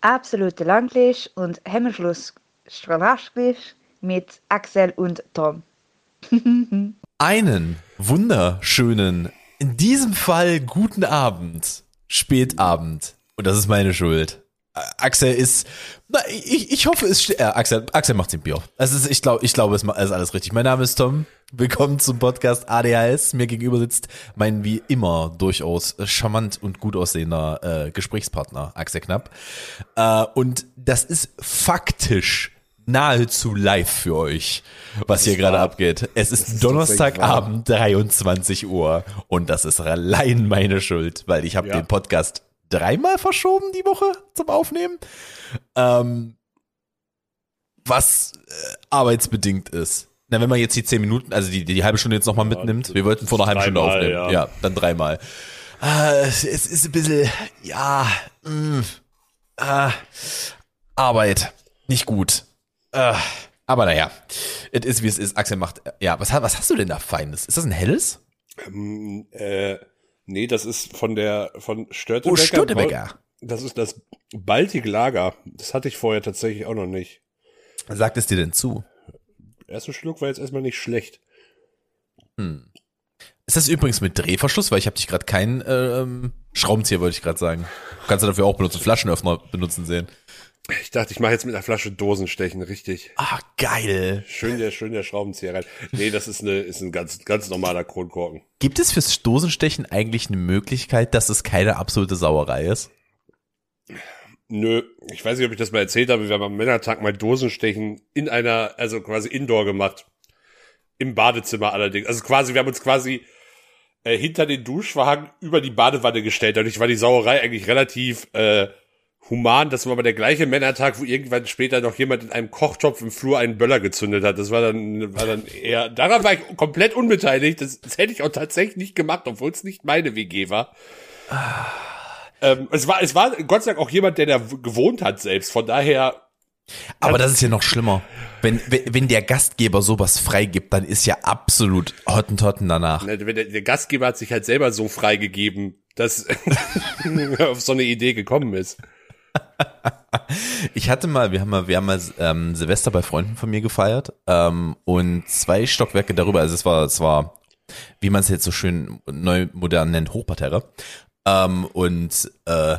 absolute Langlisch und Hemmschluss mit Axel und Tom. Einen wunderschönen, in diesem Fall guten Abend, Spätabend. Und das ist meine Schuld. Axel ist, na, ich, ich hoffe, es äh, Axel, Axel macht den Bier. Also ich glaube, ich glaube, es ist alles richtig. Mein Name ist Tom. Willkommen zum Podcast ADHS. Mir gegenüber sitzt mein wie immer durchaus charmant und gut aussehender äh, Gesprächspartner Axel Knapp. Äh, und das ist faktisch nahezu live für euch, was hier gerade abgeht. Es ist, ist Donnerstagabend, 23 Uhr und das ist allein meine Schuld, weil ich habe ja. den Podcast dreimal verschoben die Woche zum Aufnehmen. Ähm, was äh, arbeitsbedingt ist. Na, wenn man jetzt die zehn Minuten, also die, die, halbe Stunde jetzt nochmal ja, mitnimmt, wir wollten vor einer halben Stunde aufnehmen. Ja. ja, dann dreimal. Äh, es ist ein bisschen, ja, mh, mm, äh, Arbeit. Nicht gut. Äh, aber naja, es ist wie es ist. Axel macht, ja, was, was hast du denn da Feines? Ist das ein helles? Ähm, äh, Nee, das ist von der von Störtebecker. Oh, Störtebecker. Das ist das Baltic Lager. Das hatte ich vorher tatsächlich auch noch nicht. Sagt es dir denn zu? Erster Schluck war jetzt erstmal nicht schlecht. Hm. Ist das übrigens mit Drehverschluss? Weil ich habe dich gerade keinen ähm, Schraubenzieher, wollte ich gerade sagen. Kannst du dafür auch benutzen, Flaschenöffner benutzen sehen. Ich dachte, ich mache jetzt mit einer Flasche Dosenstechen, richtig. Ah, geil. Schön der, schön der Schraubenzieher rein. Nee, das ist, eine, ist ein ganz, ganz normaler Kronkorken. Gibt es fürs Dosenstechen eigentlich eine Möglichkeit, dass es keine absolute Sauerei ist? Nö, ich weiß nicht, ob ich das mal erzählt habe. Wir haben am Männertag mal Dosenstechen in einer, also quasi Indoor gemacht. Im Badezimmer allerdings. Also quasi, wir haben uns quasi äh, hinter den Duschwagen über die Badewanne gestellt. Dadurch war die Sauerei eigentlich relativ äh, human. Das war aber der gleiche Männertag, wo irgendwann später noch jemand in einem Kochtopf im Flur einen Böller gezündet hat. Das war dann, war dann eher, daran war ich komplett unbeteiligt. Das, das hätte ich auch tatsächlich nicht gemacht, obwohl es nicht meine WG war. ähm, es war, es war Gott sei Dank auch jemand, der da gewohnt hat selbst. Von daher. Aber das ist ja noch schlimmer. Wenn, wenn, wenn der Gastgeber sowas freigibt, dann ist ja absolut Hottentotten danach. Der, der Gastgeber hat sich halt selber so freigegeben, dass auf so eine Idee gekommen ist. ich hatte mal, wir haben mal, wir haben mal ähm, Silvester bei Freunden von mir gefeiert ähm, und zwei Stockwerke darüber, also es war, es war, wie man es jetzt so schön neu modern nennt, Hochparterre. Ähm, und äh,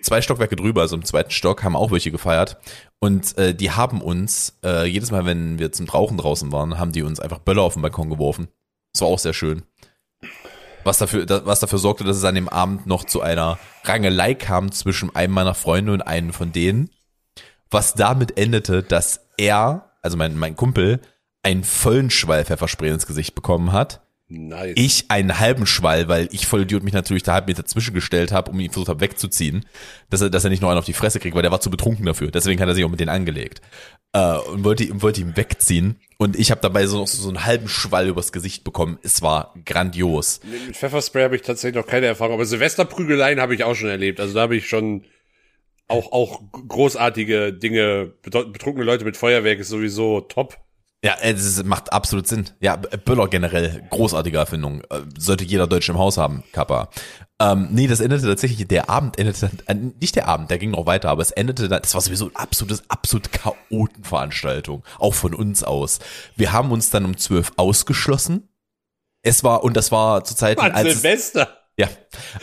zwei Stockwerke drüber, also im zweiten Stock, haben auch welche gefeiert. Und äh, die haben uns, äh, jedes Mal, wenn wir zum Rauchen draußen waren, haben die uns einfach Böller auf den Balkon geworfen. Das war auch sehr schön was dafür, was dafür sorgte, dass es an dem Abend noch zu einer Rangelei kam zwischen einem meiner Freunde und einem von denen, was damit endete, dass er, also mein, mein Kumpel, einen vollen Schwall Pfefferspray ins Gesicht bekommen hat. Nice. Ich einen halben Schwall, weil ich voll Idiot mich natürlich da halb Meter zwischengestellt habe, um ihn versucht habe wegzuziehen, dass er, dass er nicht noch einen auf die Fresse kriegt, weil der war zu betrunken dafür. Deswegen hat er sich auch mit denen angelegt äh, und wollte, wollte ihn wegziehen. Und ich habe dabei so noch so, so einen halben Schwall übers Gesicht bekommen. Es war grandios. Mit Pfefferspray habe ich tatsächlich noch keine Erfahrung, aber Silvesterprügeleien habe ich auch schon erlebt. Also da habe ich schon auch, auch großartige Dinge. Betrunkene Leute mit Feuerwerk ist sowieso top. Ja, es macht absolut Sinn. Ja, Böller generell, großartige Erfindung. Äh, sollte jeder Deutsche im Haus haben, Kappa. Ähm, nee, das endete tatsächlich, der Abend endete, äh, nicht der Abend, der ging noch weiter, aber es endete, das war sowieso ein absolutes, absolut Chaotenveranstaltung. Auch von uns aus. Wir haben uns dann um zwölf ausgeschlossen. Es war, und das war zur Zeit, als Silvester. Ja.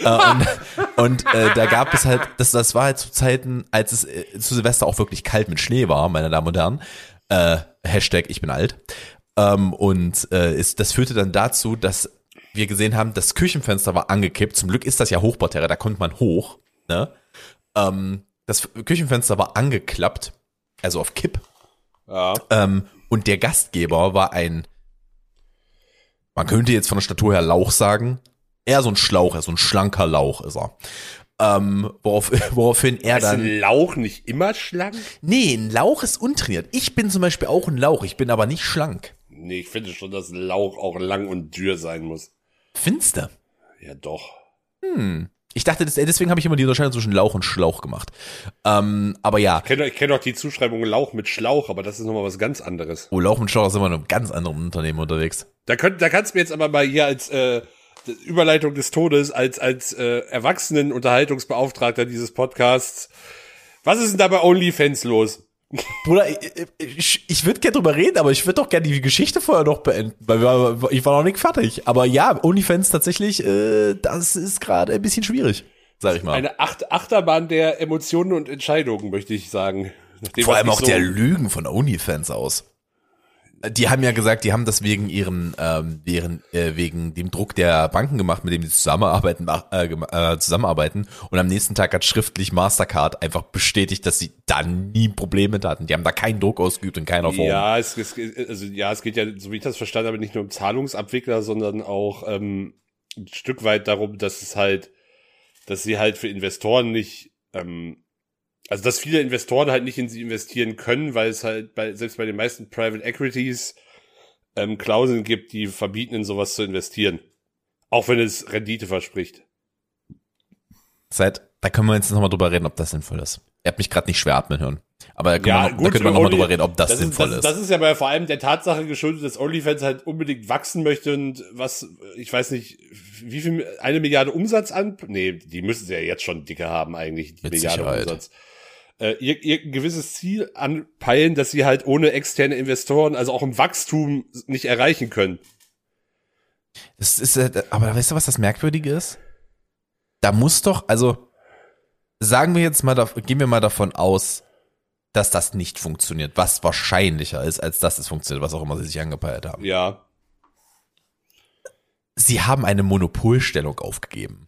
Äh, und und äh, da gab es halt, das, das war halt zu Zeiten, als es äh, zu Silvester auch wirklich kalt mit Schnee war, meine Damen und Herren. Äh, Hashtag ich bin alt. Ähm, und äh, ist, das führte dann dazu, dass wir gesehen haben, das Küchenfenster war angekippt. Zum Glück ist das ja Hochparterre, da kommt man hoch. Ne? Ähm, das Küchenfenster war angeklappt, also auf Kipp. Ja. Ähm, und der Gastgeber war ein, man könnte jetzt von der Statur her Lauch sagen, eher so ein Schlauch, so ein schlanker Lauch ist er. Ähm, worauf, woraufhin er dann. Ist ein Lauch nicht immer schlank? Nee, ein Lauch ist untrainiert. Ich bin zum Beispiel auch ein Lauch, ich bin aber nicht schlank. Nee, ich finde schon, dass ein Lauch auch lang und dürr sein muss. Finster. Ja, doch. Hm. Ich dachte, deswegen habe ich immer die Unterscheidung zwischen Lauch und Schlauch gemacht. Ähm, aber ja. Ich kenne kenn auch die Zuschreibung Lauch mit Schlauch, aber das ist nochmal was ganz anderes. Oh, Lauch mit Schlauch sind wir in einem ganz anderen Unternehmen unterwegs. Da, könnt, da kannst du mir jetzt aber mal hier als äh, Überleitung des Todes, als, als äh, Erwachsenen-Unterhaltungsbeauftragter dieses Podcasts Was ist denn da bei OnlyFans los? Bruder, ich, ich, ich würde gerne drüber reden, aber ich würde doch gerne die Geschichte vorher noch beenden, weil wir, ich war noch nicht fertig. Aber ja, OnlyFans tatsächlich, äh, das ist gerade ein bisschen schwierig, sag ich mal. Eine Acht Achterbahn der Emotionen und Entscheidungen, möchte ich sagen. Vor allem auch so- der Lügen von OnlyFans aus. Die haben ja gesagt, die haben das wegen ihren, ähm, deren, äh, wegen dem Druck der Banken gemacht, mit dem sie zusammenarbeiten, äh, äh, zusammenarbeiten. Und am nächsten Tag hat schriftlich Mastercard einfach bestätigt, dass sie da nie Probleme mit hatten. Die haben da keinen Druck ausgeübt in keiner Form. Ja, es, es, also, ja, es geht ja, so wie ich das verstanden habe, nicht nur um Zahlungsabwickler, sondern auch ähm, ein Stück weit darum, dass es halt, dass sie halt für Investoren nicht, ähm, also dass viele Investoren halt nicht in sie investieren können, weil es halt bei, selbst bei den meisten Private Equities ähm, Klauseln gibt, die verbieten, in sowas zu investieren. Auch wenn es Rendite verspricht. Seit, da können wir jetzt nochmal drüber reden, ob das sinnvoll ist. Ihr habt mich gerade nicht schwer atmen hören. Aber da können Ja, gut, da können wir nochmal drüber reden, ob das, das sinnvoll ist, ist. das, das ist ja bei vor allem der Tatsache geschuldet, dass OnlyFans halt unbedingt wachsen möchte und was, ich weiß nicht, wie viel, eine Milliarde Umsatz an, nee, die müssen sie ja jetzt schon dicker haben eigentlich, die Mit Milliarde Sicherheit. Umsatz. Äh, ihr, ihr ein gewisses Ziel anpeilen, dass sie halt ohne externe Investoren, also auch im Wachstum nicht erreichen können. Das ist, äh, aber weißt du, was das Merkwürdige ist? Da muss doch, also sagen wir jetzt mal, gehen wir mal davon aus, dass das nicht funktioniert, was wahrscheinlicher ist, als dass es funktioniert, was auch immer sie sich angepeilt haben. Ja. Sie haben eine Monopolstellung aufgegeben.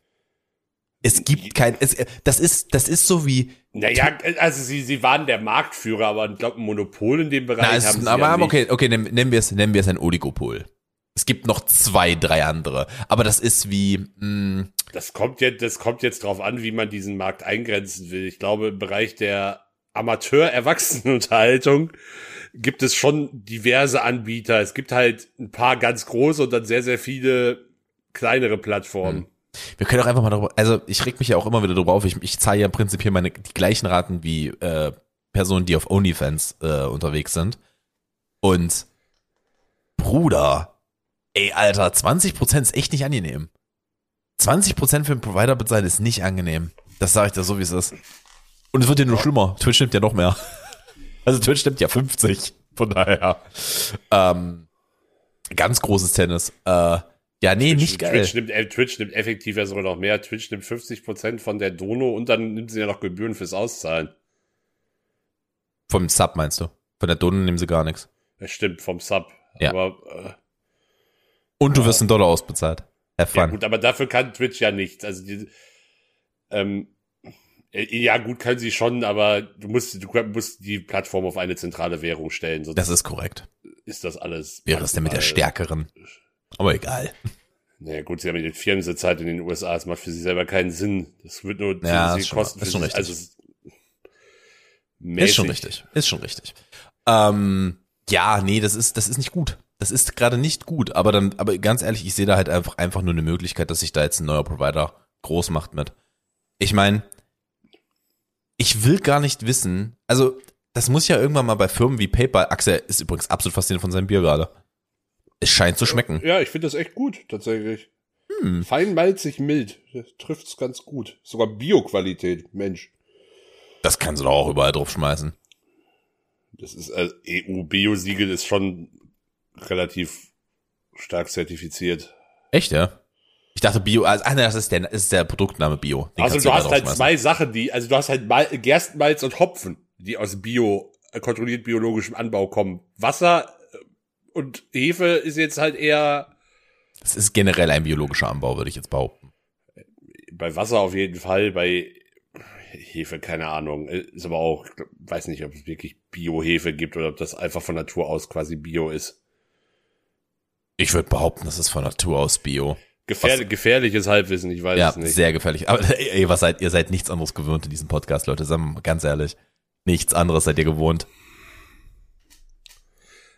Es gibt kein, es, das ist, das ist so wie, Naja, also sie, sie waren der Marktführer, aber ich glaube, ein Monopol in dem Bereich na, es, haben sie aber, ja aber nicht. okay, okay, nennen, wir es, nennen wir es ein Oligopol. Es gibt noch zwei, drei andere, aber das ist wie, mh, Das kommt jetzt, das kommt jetzt drauf an, wie man diesen Markt eingrenzen will. Ich glaube, im Bereich der Amateur-Erwachsenenunterhaltung gibt es schon diverse Anbieter. Es gibt halt ein paar ganz große und dann sehr, sehr viele kleinere Plattformen. Wir können auch einfach mal darüber, also ich reg mich ja auch immer wieder darüber auf, ich, ich zahle ja im Prinzip hier meine, die gleichen Raten wie äh, Personen, die auf OnlyFans äh, unterwegs sind. Und Bruder, ey Alter, 20% ist echt nicht angenehm. 20% für einen Provider bezahlen ist nicht angenehm. Das sage ich dir so, wie es ist. Und es wird ja nur schlimmer. Twitch nimmt ja noch mehr. Also Twitch nimmt ja 50. Von daher. Ähm, ganz großes Tennis. Äh, ja, nee, nicht geil. Twitch nimmt, äh, Twitch nimmt effektiv ja sogar noch mehr. Twitch nimmt 50% von der Dono und dann nimmt sie ja noch Gebühren fürs Auszahlen. Vom Sub meinst du? Von der Donne nehmen sie gar nichts. Das stimmt, vom Sub. Ja. Aber, äh, Und du wirst in Dollar ausbezahlt. Have Ja gut, aber dafür kann Twitch ja nichts. Also die, ähm, äh, ja gut, können sie schon, aber du musst, du musst die Plattform auf eine zentrale Währung stellen, sonst das ist korrekt. ist das alles. Wäre es denn mit der stärkeren? Aber egal. Naja gut, sie haben den Firmensitz halt in den USA, das macht für sie selber keinen Sinn. Das wird nur Ja, schon- Kosten ist schon sie- richtig. Also, Ist schon richtig. Ist schon richtig. Ähm, ja, nee, das ist, das ist nicht gut. Das ist gerade nicht gut. Aber dann, aber ganz ehrlich, ich sehe da halt einfach, einfach nur eine Möglichkeit, dass sich da jetzt ein neuer Provider groß macht mit. Ich meine, ich will gar nicht wissen, also, das muss ja irgendwann mal bei Firmen wie PayPal, Axel ist übrigens absolut fasziniert von seinem Bier gerade. Es scheint zu schmecken. Ja, ich finde das echt gut, tatsächlich. Hm. Fein malzig mild. Das trifft's ganz gut. Sogar Bio-Qualität, Mensch. Das kannst du doch auch überall drauf schmeißen. Das ist also EU-Bio-Siegel ist schon relativ stark zertifiziert. Echt, ja? Ich dachte Bio, also, ach nee, das ist der, das ist der Produktname Bio. Den Also du hast halt zwei Sachen, die, also du hast halt Mal, Gerstenmalz und Hopfen, die aus Bio, äh, kontrolliert biologischem Anbau kommen. Wasser äh, und Hefe ist jetzt halt eher Das ist generell ein biologischer Anbau, würde ich jetzt behaupten. bei Wasser auf jeden Fall, bei Hefe keine Ahnung, ist aber auch, weiß nicht, ob es wirklich Bio-Hefe gibt oder ob das einfach von Natur aus quasi Bio ist. Ich würde behaupten, das ist von Natur aus Bio. Gefährlich, gefährliches Halbwissen, ich weiß Ja, es nicht. sehr gefährlich. Aber ey, ey, was seid ihr seid nichts anderes gewöhnt in diesem Podcast, Leute. Sagen wir mal ganz ehrlich. Nichts anderes seid ihr gewohnt.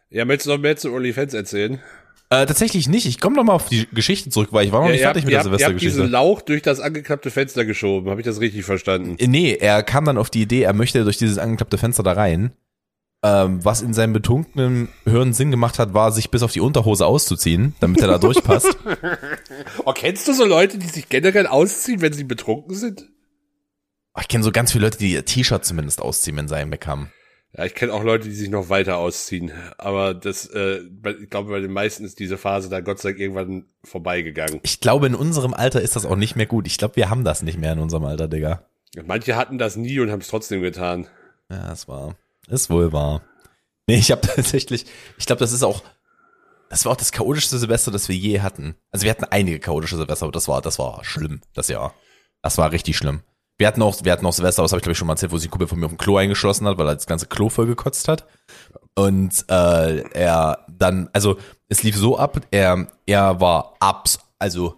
Ja, möchtest du noch mehr zu OnlyFans erzählen? Äh, tatsächlich nicht. Ich komme noch mal auf die Geschichte zurück, weil ich war noch Ja, nicht fertig habt, mit der habt, ihr habt diesen Silvestergeschichte. Lauch durch das angeklappte Fenster geschoben. Habe ich das richtig verstanden? Äh, Nee, er kam dann auf die Idee, er möchte durch dieses angeklappte Fenster da rein. Ähm, was in seinem betrunkenen Hirn Sinn gemacht hat, war, sich bis auf die Unterhose auszuziehen, damit er da durchpasst. Oh, kennst du so Leute, die sich generell ausziehen, wenn sie betrunken sind? Oh, Ich kenne so ganz viele Leute, die ihr T-Shirt zumindest ausziehen, wenn sie einen weg haben. Ja, ich kenne auch Leute, die sich noch weiter ausziehen. Aber das, äh, ich glaube, bei den meisten ist diese Phase da Gott sei Dank irgendwann vorbeigegangen. Ich glaube, in unserem Alter ist das auch nicht mehr gut. Ich glaube, wir haben das nicht mehr in unserem Alter, Digga. Manche hatten das nie und haben es trotzdem getan. Ja, es war, ist wohl wahr. Nee, ich habe tatsächlich, ich glaube, das ist auch, das war auch das chaotischste Silvester, das wir je hatten. Also wir hatten einige chaotische Silvester, aber das war, das war schlimm, das Jahr. Das war richtig schlimm. Wir hatten auch, wir hatten auch Silvester, das habe ich glaube ich schon mal erzählt, wo sich ein Kumpel von mir auf dem Klo eingeschlossen hat, weil er das ganze Klo voll gekotzt hat. Und äh, er dann, also es lief so ab, er, er war abs, also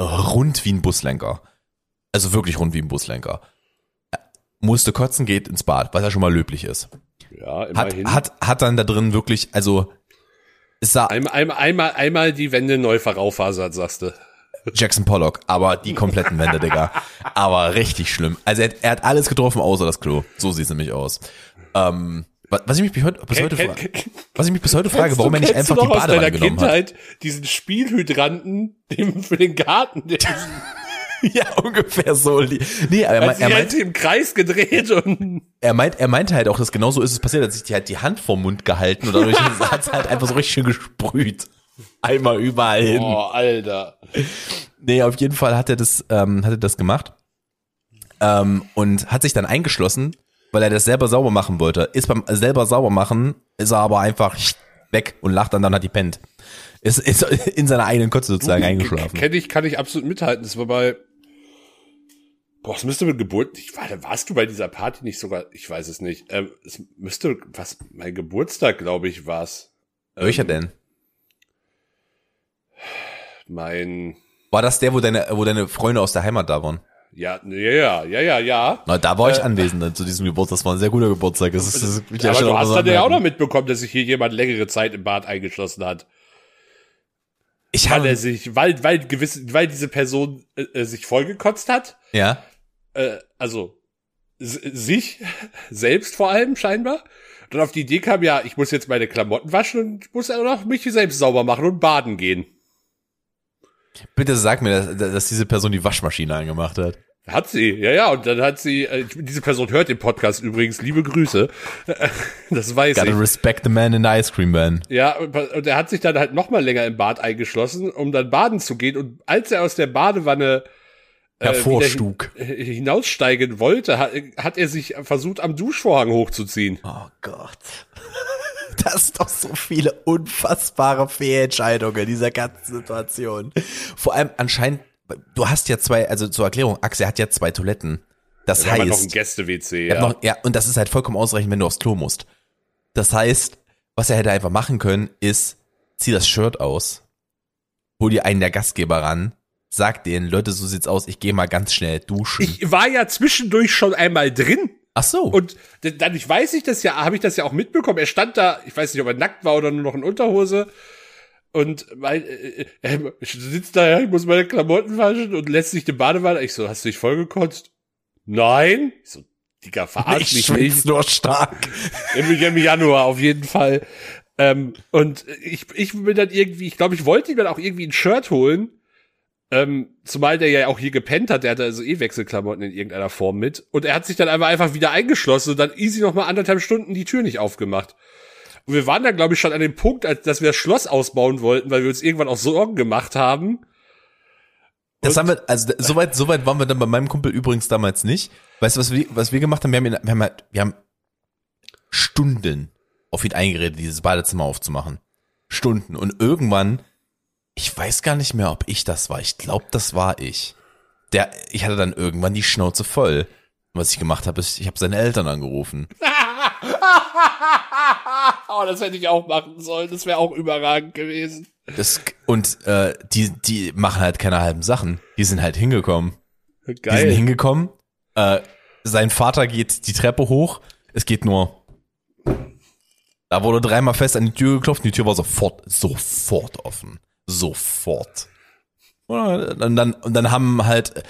rund wie ein Buslenker. Also wirklich rund wie ein Buslenker. Er musste kotzen, geht ins Bad, was ja schon mal löblich ist. Ja, Hat, immerhin. hat, hat dann da drin wirklich, also es sah einmal, einmal, einmal, einmal die Wände neu verraufasert, sagst du. Jackson Pollock, aber die kompletten Wände, Digga. Aber richtig schlimm. Also er, hat- er hat alles getroffen, außer das Klo. So sieht's nämlich aus. Ähm, wa- was ich mich bis heute, bis heute, Ken- fra ken- was ich mich bis heute frage, warum er nicht einfach die Badewanne genommen hat. Kindheit diesen Spielhydranten dem für den Garten, der Ja, ungefähr so. Nee, aber er, hat sich er, halt meint, im Kreis gedreht und er, meint, er meinte halt auch, dass genau so ist es passiert, er hat sich die, halt die Hand vorm Mund gehalten und dadurch hat es halt einfach so richtig schön gesprüht. Einmal überall hin. oh, Alter. Nee, auf jeden Fall hat er das, ähm, hat er das gemacht. Ähm, und hat sich dann eingeschlossen, weil er das selber sauber machen wollte. Ist beim selber sauber machen, ist er aber einfach weg und lacht dann, dann hat die pennt. Ist, ist in seiner eigenen Kotze sozusagen eingeschlafen. Kenn ich, kann ich absolut mithalten. Das war bei, boah, es müsste mit Geburt, ich, war, warst du bei dieser Party nicht sogar, ich weiß es nicht, ähm, es müsste, was, mein Geburtstag, glaube ich, war's. Welcher Ähm, denn? Mein, War das der, wo deine, wo deine Freunde aus der Heimat da waren? ja, ja, ja, ja, ja, ja. Na, da war ich anwesend zu diesem Geburtstag. Das war ein sehr guter Geburtstag. Das ist, das ist Aber schon du hast dann ja auch noch mitbekommen, dass sich hier jemand längere Zeit im Bad eingeschlossen hat. Ich Weil er sich, weil, weil gewisse, weil diese Person äh, äh, sich vollgekotzt hat. ja. äh, also sich selbst vor allem scheinbar. Dann auf die Idee kam, ja, ich muss jetzt meine Klamotten waschen und muss auch noch mich selbst sauber machen und baden gehen. Bitte sag mir, dass, dass diese Person die Waschmaschine angemacht hat. Hat sie, ja, ja, und dann hat sie, äh, diese Person hört den Podcast übrigens, liebe Grüße. Das weiß Gotta ich. respect the man in the ice cream van. Ja, und er hat sich dann halt noch mal länger im Bad eingeschlossen, um dann baden zu gehen. Und als er aus der Badewanne äh, Hervorstug. hin- hinaussteigen wollte, hat, hat er sich versucht, am Duschvorhang hochzuziehen. Oh Gott. Das ist doch so viele unfassbare Fehlentscheidungen in dieser ganzen Situation. Vor allem anscheinend, du hast ja zwei, also zur Erklärung, Axel hat ja zwei Toiletten. Das Wir haben halt noch ein heißt, Gäste-WC, ja. noch, ja, und das ist halt vollkommen ausreichend, wenn du aufs Klo musst. Das heißt, was er hätte einfach machen können, ist, zieh das Shirt aus, hol dir einen der Gastgeber ran, sag denen, Leute, so sieht's aus, ich gehe mal ganz schnell duschen. Ich war ja zwischendurch schon einmal drin. Ach so. Und dadurch weiß ich das ja, habe ich das ja auch mitbekommen. Er stand da, ich weiß nicht, ob er nackt war oder nur noch in Unterhose. Und mein, äh, äh, er sitzt da, ich muss meine Klamotten waschen und lässt sich den Badewanne. Ich so, hast du dich vollgekotzt? Nein. Ich so, Digga, verarsch ich mich nicht. nur stark. Im, Im Januar auf jeden Fall. Ähm, und ich, ich bin dann irgendwie, ich glaube, ich wollte ihm dann auch irgendwie ein Shirt holen. Ähm, zumal der ja auch hier gepennt hat, der hatte also eh Wechselklamotten in irgendeiner Form mit. Und er hat sich dann einfach, einfach wieder eingeschlossen und dann easy noch mal anderthalb Stunden die Tür nicht aufgemacht. Und wir waren dann, glaube ich, schon an dem Punkt, als dass wir das Schloss ausbauen wollten, weil wir uns irgendwann auch Sorgen gemacht haben. Das Und- haben wir, also soweit, soweit waren wir dann bei meinem Kumpel übrigens damals nicht. Weißt du, was wir, was wir gemacht haben? Wir haben, ihn, wir haben, halt- wir haben Stunden auf ihn eingeredet, dieses Badezimmer aufzumachen. Stunden. Und irgendwann, ich weiß gar nicht mehr, ob ich das war. Ich glaube, das war ich. Der, ich hatte dann irgendwann die Schnauze voll. Und was ich gemacht habe, ist, ich habe seine Eltern angerufen. oh, das hätte ich auch machen sollen. Das wäre auch überragend gewesen. Das, und äh, die, die machen halt keine halben Sachen. Die sind halt hingekommen. Die sind Geil. hingekommen. Äh, sein Vater geht die Treppe hoch. Es geht nur. Da wurde dreimal fest an die Tür geklopft. Und die Tür war sofort, sofort offen. Sofort. Und dann, und dann haben halt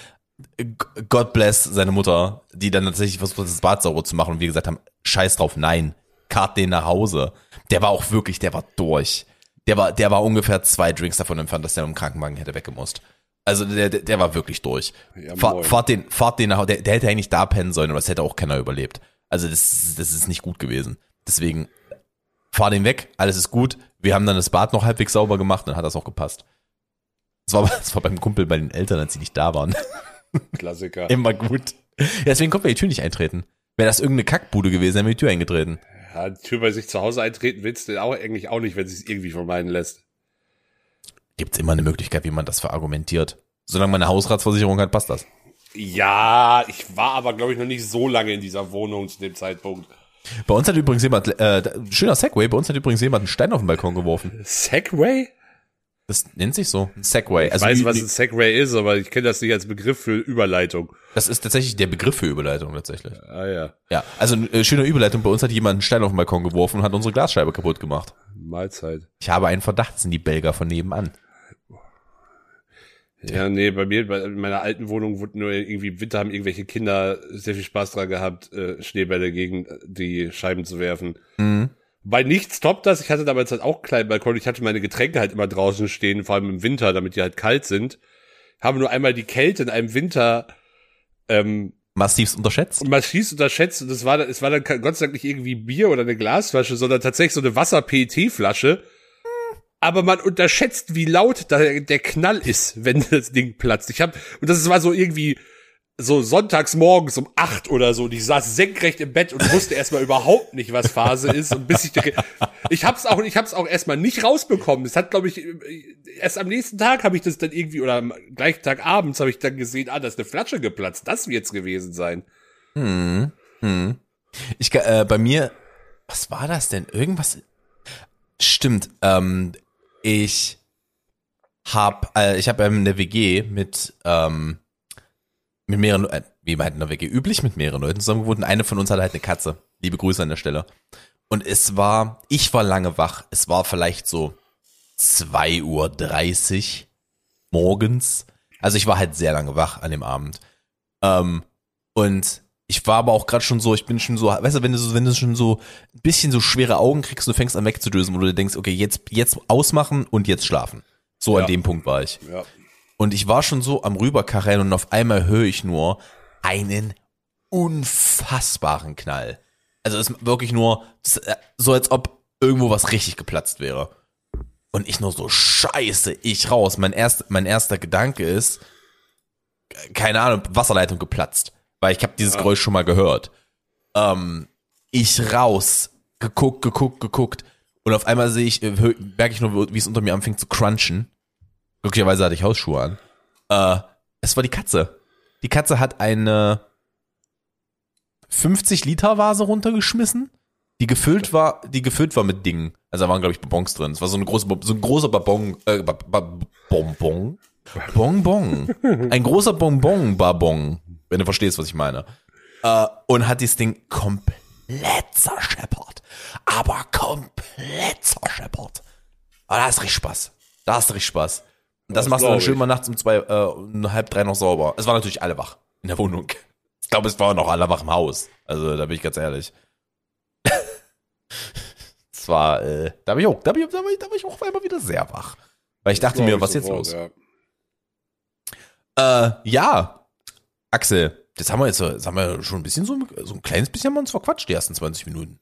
äh, God bless seine Mutter, die dann tatsächlich versucht hat, das Bad sauber zu machen und wir gesagt haben, scheiß drauf, nein, kart den nach Hause. Der war auch wirklich, der war durch. Der war, der war ungefähr zwei Drinks davon entfernt, dass der im Krankenwagen hätte weggemusst. Also der, der, der war wirklich durch. Ja, Fahr, fahrt den, fahrt den nach Hause. Der, der hätte eigentlich da pennen sollen, aber das hätte auch keiner überlebt. Also das, das ist nicht gut gewesen. Deswegen fahr den weg, alles ist gut. Wir haben dann das Bad noch halbwegs sauber gemacht, dann hat das auch gepasst. Das war, das war beim Kumpel bei den Eltern, als sie nicht da waren. Klassiker. Immer gut. Ja, deswegen konnten wir die Tür nicht eintreten. Wäre das irgendeine Kackbude gewesen, dann wäre die Tür eingetreten. Ja, die Tür bei sich zu Hause eintreten willst du auch eigentlich auch nicht, wenn sie es irgendwie vermeiden lässt. Gibt's immer eine Möglichkeit, wie man das verargumentiert. Solange man eine Hausratsversicherung hat, passt das. Ja, ich war aber, glaube ich, noch nicht so lange in dieser Wohnung zu dem Zeitpunkt. Bei uns hat übrigens jemand, äh, schöner Segway, bei uns hat übrigens jemand einen Stein auf den Balkon geworfen. Segway? Das nennt sich so, ein Segway. Ich Also weiß, was ein Segway ist, aber ich kenne das nicht als Begriff für Überleitung. das ist tatsächlich der Begriff für Überleitung tatsächlich. Ah ja, Ja, also äh, schöne Überleitung. Bei uns hat jemand einen Stein auf den Balkon geworfen und hat unsere Glasscheibe kaputt gemacht. Mahlzeit. Ich habe einen Verdacht, sind die Belger von nebenan. Ja, nee, bei mir, bei in meiner alten Wohnung wurde nur irgendwie im Winter haben irgendwelche Kinder sehr viel Spaß dran gehabt, äh, Schneebälle gegen die Scheiben zu werfen. Mhm. Bei nichts toppt das. Ich hatte damals halt auch einen kleinen Balkon. Ich hatte meine Getränke halt immer draußen stehen, vor allem im Winter, damit die halt kalt sind. Habe nur einmal die Kälte in einem Winter ähm, Massivst unterschätzt. massiv unterschätzt. Und es war, es war dann Gott sei Dank nicht irgendwie Bier oder eine Glasflasche, sondern tatsächlich so eine Wasser-PET-Flasche. Aber man unterschätzt, wie laut da der Knall ist, wenn das Ding platzt. Ich habe und das war so irgendwie so sonntags morgens um acht oder so. Und ich saß senkrecht im Bett und wusste erstmal überhaupt nicht, was Phase ist. Und bis ich ich hab's auch ich hab's auch erstmal nicht rausbekommen. Es hat glaube ich erst am nächsten Tag habe ich das dann irgendwie oder am gleichen Tag abends habe ich dann gesehen, ah, da ist eine Flasche geplatzt. Das wird's gewesen sein. Hm. Hm. Ich, äh, bei mir, was war das denn? Irgendwas? Stimmt. Ähm, ich hab, äh, ich habe eine WG mit ähm, mit mehreren, äh, wie man halt in der WG üblich, mit mehreren Leuten zusammen gewohnt. Und eine von uns hatte halt eine Katze. Liebe Grüße an der Stelle. Und es war, ich war lange wach. Es war vielleicht so 2.30 Uhr morgens. Also ich war halt sehr lange wach an dem Abend. Ähm, und ich war aber auch gerade schon so, ich bin schon so, weißt du, wenn du so, wenn du schon so ein bisschen so schwere Augen kriegst und du fängst an wegzudösen, wo du denkst, okay, jetzt, jetzt ausmachen und jetzt schlafen. So Ja. an dem Punkt war ich. Ja. Und ich war schon so am rüberkacheln und auf einmal höre ich nur einen unfassbaren Knall. Also es ist wirklich nur äh, so, als ob irgendwo was richtig geplatzt wäre. Und ich nur so, scheiße, ich raus. Mein, erst, mein erster Gedanke ist, äh, keine Ahnung, Wasserleitung geplatzt. Weil ich habe dieses Ja. Geräusch schon mal gehört. Ähm, ich raus, geguckt, geguckt, geguckt. Und auf einmal sehe ich, äh, merke ich nur, wie es unter mir anfängt zu crunchen. Glücklicherweise hatte ich Hausschuhe an. Äh, es war die Katze. Die Katze hat eine 50 Liter Vase runtergeschmissen, die gefüllt war, die gefüllt war mit Dingen. Also da waren glaube ich Bonbons drin. Es war so eine große, so ein großer Bonbon, äh, ba, ba, Bonbon, Bonbon, ein großer Bonbon-Babon, wenn du verstehst, was ich meine. Äh, und hat dieses Ding komplett zerscheppert, aber komplett zerscheppert. Aber da hast du richtig Spaß. Da hast du richtig Spaß. Und das, Das machst du dann schön ich. mal nachts um zwei, äh, um halb drei noch sauber. Es waren natürlich alle wach in der Wohnung. Ich glaube, es waren noch alle wach im Haus. Also, da bin ich ganz ehrlich. Es war, äh, da bin ich auch, da bin ich, da bin ich, da auch einmal wieder sehr wach. Weil ich dachte mir, ich was jetzt sofort, los? Ja. Äh, ja. Axel, jetzt haben wir jetzt, jetzt haben wir schon ein bisschen so, so ein kleines bisschen haben wir uns verquatscht, die ersten 20 Minuten.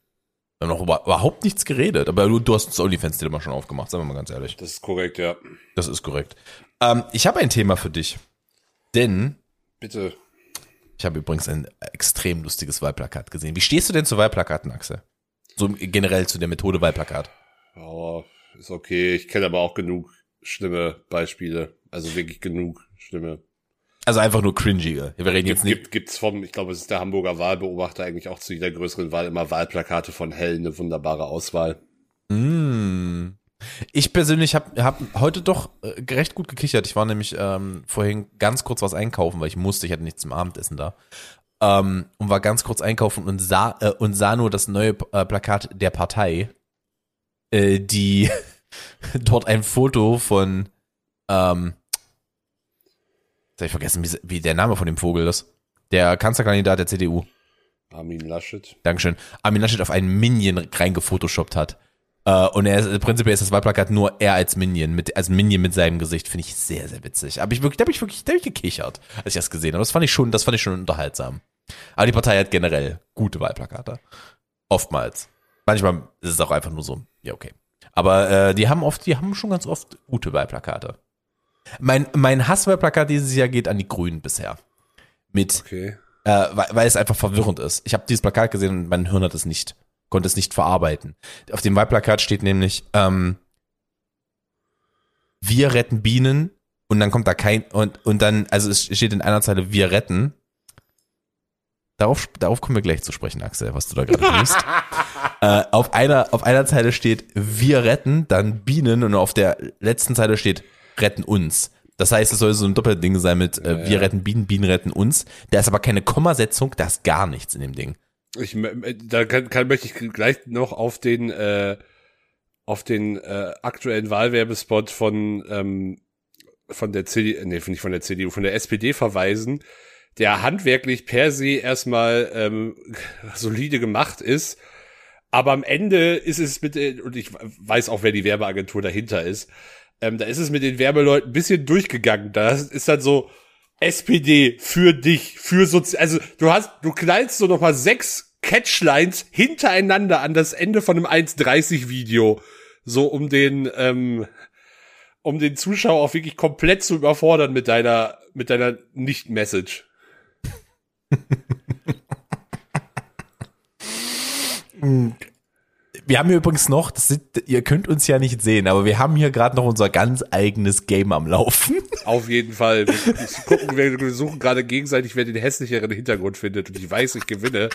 Wir haben noch über, überhaupt nichts geredet, aber du, du hast das OnlyFans-Thema schon aufgemacht, sagen wir mal ganz ehrlich. Das ist korrekt, ja. Das ist korrekt. Ähm, ich habe ein Thema für dich. Denn Bitte. ich habe übrigens ein extrem lustiges Wahlplakat gesehen. Wie stehst du denn zu Wahlplakaten, Axel? So generell zu der Methode Wahlplakat. Oh, ist okay. Ich kenne aber auch genug schlimme Beispiele. Also wirklich genug schlimme. Also einfach nur cringige. Wir reden jetzt nicht. gibt, gibt's vom, ich glaube, es ist der Hamburger Wahlbeobachter eigentlich auch zu jeder größeren Wahl immer Wahlplakate von Hell, eine wunderbare Auswahl. Mm. Ich persönlich habe hab heute doch äh, recht gut gekichert. Ich war nämlich ähm, vorhin ganz kurz was einkaufen, weil ich musste, ich hatte nichts zum Abendessen da. Ähm, und war ganz kurz einkaufen und sah, äh, und sah nur das neue äh, Plakat der Partei, äh, die dort ein Foto von, ähm, jetzt hab ich vergessen, wie, wie der Name von dem Vogel ist. Der Kanzlerkandidat der CDU. Armin Laschet. Dankeschön. Armin Laschet auf einen Minion reingefotoshoppt hat. Äh, und er ist, prinzipiell ist das Wahlplakat nur er als Minion, mit, als Minion mit seinem Gesicht, finde ich sehr, sehr witzig. Aber ich wirklich, da habe ich wirklich, da hab ich gekichert, als ich das gesehen habe. Das fand ich schon, das fand ich schon unterhaltsam. Aber die Partei hat generell gute Wahlplakate. Oftmals. Manchmal ist es auch einfach nur so, ja, okay. Aber äh, die haben oft, die haben schon ganz oft gute Wahlplakate. Mein, mein Hasswahlplakat dieses Jahr geht an die Grünen bisher. Mit, Okay. äh, weil, weil es einfach verwirrend ist. Ich habe dieses Plakat gesehen und mein Hirn hat es nicht, konnte es nicht verarbeiten. Auf dem Wahlplakat steht nämlich, ähm, wir retten Bienen und dann kommt da kein, und, und dann, also es steht in einer Zeile, wir retten. Darauf, darauf kommen wir gleich zu sprechen, Axel, was du da gerade liest. äh, auf einer, auf einer Zeile steht, wir retten, dann Bienen und auf der letzten Zeile steht, retten uns. Das heißt, es soll so ein Doppelding sein mit, äh, wir retten Bienen, Bienen retten uns. Da ist aber keine Kommasetzung, da ist gar nichts in dem Ding. Ich, mö- da kann, kann, möchte ich gleich noch auf den, äh, auf den äh, aktuellen Wahlwerbespot von, ähm, von der CDU, nee, nicht von der CDU, von der SPD verweisen, der handwerklich per se erstmal ähm, solide gemacht ist. Aber am Ende ist es mit, den- und ich weiß auch, wer die Werbeagentur dahinter ist, ähm, da ist es mit den Werbeleuten ein bisschen durchgegangen. Da ist dann so, SPD für dich, für Sozi also du hast, du knallst so nochmal sechs Catchlines hintereinander an das Ende von einem 1,30 Video, so um den, ähm, um den Zuschauer auch wirklich komplett zu überfordern mit deiner, mit deiner Nicht-Message. Wir haben hier übrigens noch, sind, ihr könnt uns ja nicht sehen, aber wir haben hier gerade noch unser ganz eigenes Game am Laufen. Auf jeden Fall. Wir, gucken, wir suchen gerade gegenseitig, wer den hässlicheren Hintergrund findet. Und ich weiß, ich gewinne.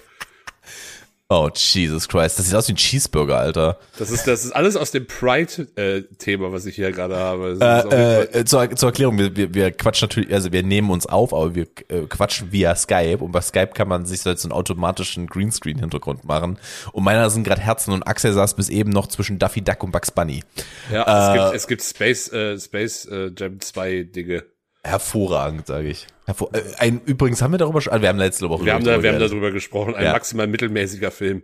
Oh, Jesus Christ. Das sieht aus wie ein Cheeseburger, Alter. Das ist, das ist alles aus dem Pride-Thema, was ich hier gerade habe. Äh, äh, zur, zur Erklärung, wir, wir, wir quatschen natürlich, also wir nehmen uns auf, aber wir äh, quatschen via Skype und bei Skype kann man sich so jetzt einen automatischen Greenscreen-Hintergrund machen. Und meiner sind gerade Herzen und Axel saß bis eben noch zwischen Daffy Duck und Bugs Bunny. Ja, Äh, es gibt, es gibt Space, äh, Space äh, Jam 2 Dinge. Hervorragend, sage ich. Hervor äh, ein, übrigens haben wir darüber schon, ah, wir haben letzte Woche Wir haben, da, wir haben darüber gesprochen. Ein Ja. maximal mittelmäßiger Film.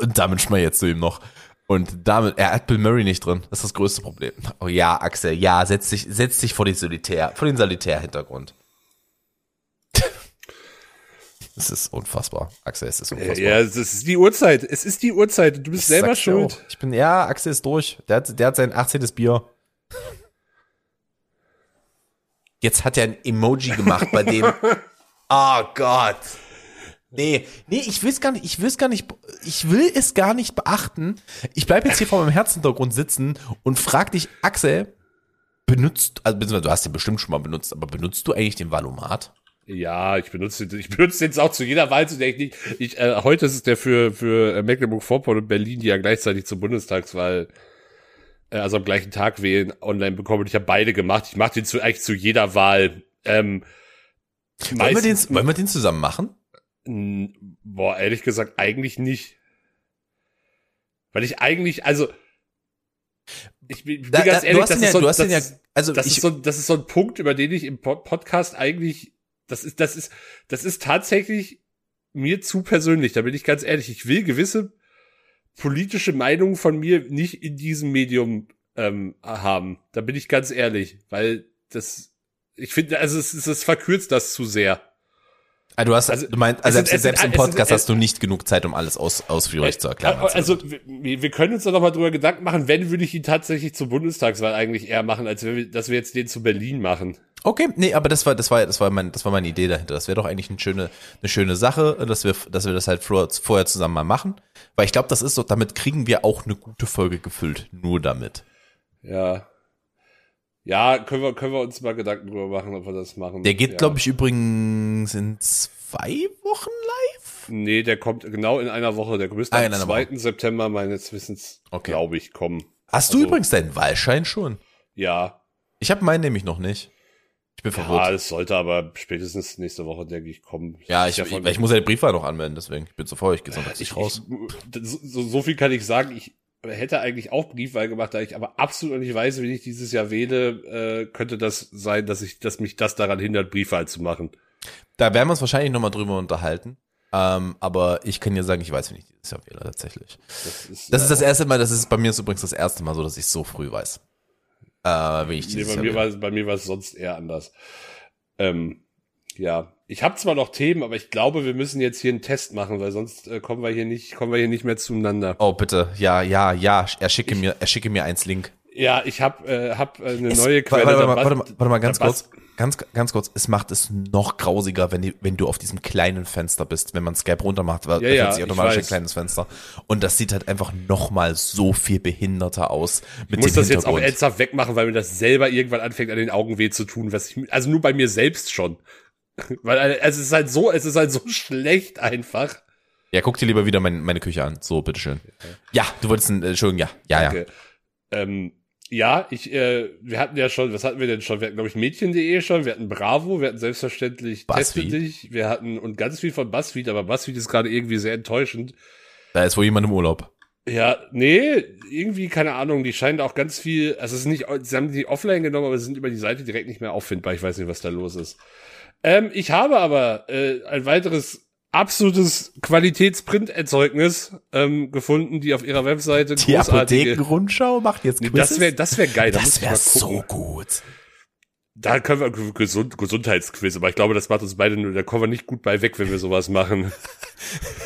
Und damit schmeiß jetzt zu ihm noch. Und damit, er hat Bill Murray nicht drin. Das ist das größte Problem. Oh ja, Axel, ja, setz dich, setz dich vor die Solitär, vor den Solitär-Hintergrund. Es ist unfassbar. Axel, es ist unfassbar. Ja, es ist die Uhrzeit. Es ist die Uhrzeit. Du bist Ich selber schuld. auch. Ich bin, ja, Axel ist durch. Der hat, der hat sein 18. Bier. Jetzt hat er ein Emoji gemacht, bei dem. Oh Gott. Nee, nee, ich will es gar nicht, ich will es gar nicht, ich will es gar nicht beachten. Ich bleib jetzt hier vor meinem Herzhintergrund sitzen und frag dich, Axel, benutzt, also du hast den bestimmt schon mal benutzt, aber benutzt du eigentlich den Valomat? Ja, ich benutze den, ich benutze den jetzt auch zu jeder Wahl, zu der ich nicht. Ich, äh, heute ist es der für, für Mecklenburg-Vorpommern und Berlin, die ja gleichzeitig zur Bundestagswahl, also am gleichen Tag wählen, online bekommen. Und ich habe beide gemacht. Ich mache den zu, eigentlich zu jeder Wahl. Ähm, Wollen wir, den, wollen wir den zusammen machen? Boah, ehrlich gesagt, eigentlich nicht. Weil ich eigentlich, also, ich bin, ich bin Da- ganz da- ehrlich, du hast das den ist ja, so, du hast das, den ja, ist- also das ich, ist so, das ist so ein Punkt, über den ich im Pod- Podcast eigentlich, das ist, das ist, das ist tatsächlich mir zu persönlich. Da bin ich ganz ehrlich. Ich will gewisse politische Meinungen von mir nicht in diesem Medium ähm, haben. Da bin ich ganz ehrlich, weil das, ich finde, also es, es, es verkürzt das zu sehr. Ah, du hast, Also, du meinst, also sind- selbst, es selbst sind- im sind- Podcast es- hast du nicht genug Zeit, um alles aus, ausführlich zu erklären. Äh, Also, wir, wir können uns da noch mal drüber Gedanken machen, wenn würde ich ihn tatsächlich zur Bundestagswahl eigentlich eher machen, als wenn wir, dass wir jetzt den zu Berlin machen. Okay, nee, aber das war, das war, das war mein, das war meine Idee dahinter. Das wäre doch eigentlich eine schöne, eine schöne Sache, dass wir, dass wir das halt vorher, zusammen mal machen. Weil ich glaube, das ist so, damit kriegen wir auch eine gute Folge gefüllt. Nur damit. Ja. Ja, können wir, können wir uns mal Gedanken drüber machen, ob wir das machen. Der geht, ja. glaube ich, übrigens in zwei Wochen live. Nee, der kommt genau in einer Woche. Der müsste Ah, am in einer 2. September meines Wissens, Okay. glaube ich, kommen. Hast du Also- übrigens deinen Wahlschein schon? Ja. Ich habe meinen nämlich noch nicht. Ich bin Ja, verwirrt. es sollte aber spätestens nächste Woche, denke ich, kommen. Ja, ich, ich, ich muss ja die Briefwahl noch anmelden, deswegen. Ich bin zu faul, ich gehe sonntag nicht raus. So, so viel kann ich sagen. Ich hätte eigentlich auch Briefwahl gemacht, da ich aber absolut nicht weiß, wie ich dieses Jahr wähle, äh, könnte das sein, dass ich, dass mich das daran hindert, Briefwahl zu machen. Da werden wir uns wahrscheinlich nochmal drüber unterhalten. Ähm, aber ich kann dir sagen, ich weiß, wenn ich dieses Jahr wähle, tatsächlich. Das ist, Das ist das erste Mal, das ist bei mir ist übrigens das erste Mal so, dass ich so früh weiß. Äh, wenn ich Nee, bei mir, war, bei mir war es sonst eher anders. Ähm, ja, ich habe zwar noch Themen, aber ich glaube, wir müssen jetzt hier einen Test machen, weil sonst äh, kommen wir hier nicht, kommen wir hier nicht mehr zueinander. Oh, bitte. Ja, ja, ja. Er schicke mir, er schicke mir eins Link. Ja, ich habe äh, hab äh, eine Es- neue Quelle. Warte, da warte, warte, bast- warte, warte mal ganz da bast- kurz. Ganz, ganz kurz. Es macht es noch grausiger, wenn, die, wenn du auf diesem kleinen Fenster bist. Wenn man Skype runter macht, weil Ja, ja, sich ich automatisch ein kleines Fenster. Und das sieht halt einfach noch mal so viel behinderter aus. Ich muss das jetzt auch ernsthaft wegmachen, weil mir das selber irgendwann anfängt, an den Augen weh zu tun, was ich, also nur bei mir selbst schon. Weil äh, es ist halt so, es ist halt so schlecht einfach. Ja, guck dir lieber wieder mein, meine Küche an. So, bitteschön. Ja, du wolltest ein, äh, Entschuldigung, ja. Ja, ja. Danke. Ähm, ja, ich, äh, wir hatten ja schon, was hatten wir denn schon? Wir hatten, glaube ich, Mädchen.de schon, wir hatten Bravo, wir hatten selbstverständlich Teste Buzzfeed. dich, wir hatten und ganz viel von Buzzfeed, aber Buzzfeed ist gerade irgendwie sehr enttäuschend. Da ist wohl jemand im Urlaub. Ja, nee, irgendwie, keine Ahnung, die scheinen auch ganz viel, also es ist nicht, sie haben die offline genommen, aber sie sind über die Seite direkt nicht mehr auffindbar. Ich weiß nicht, was da los ist. Ähm, ich habe aber äh, ein weiteres absolutes Qualitätsprint-Erzeugnis ähm, gefunden, die auf ihrer Webseite Die großartige. Apothekenrundschau macht jetzt Nee, Quizzes? das wäre das wär geil. da das wäre so gut. Da können wir Gesund, Gesundheitsquiz, aber ich glaube, das macht uns beide nur, da kommen wir nicht gut bei weg, wenn wir sowas machen.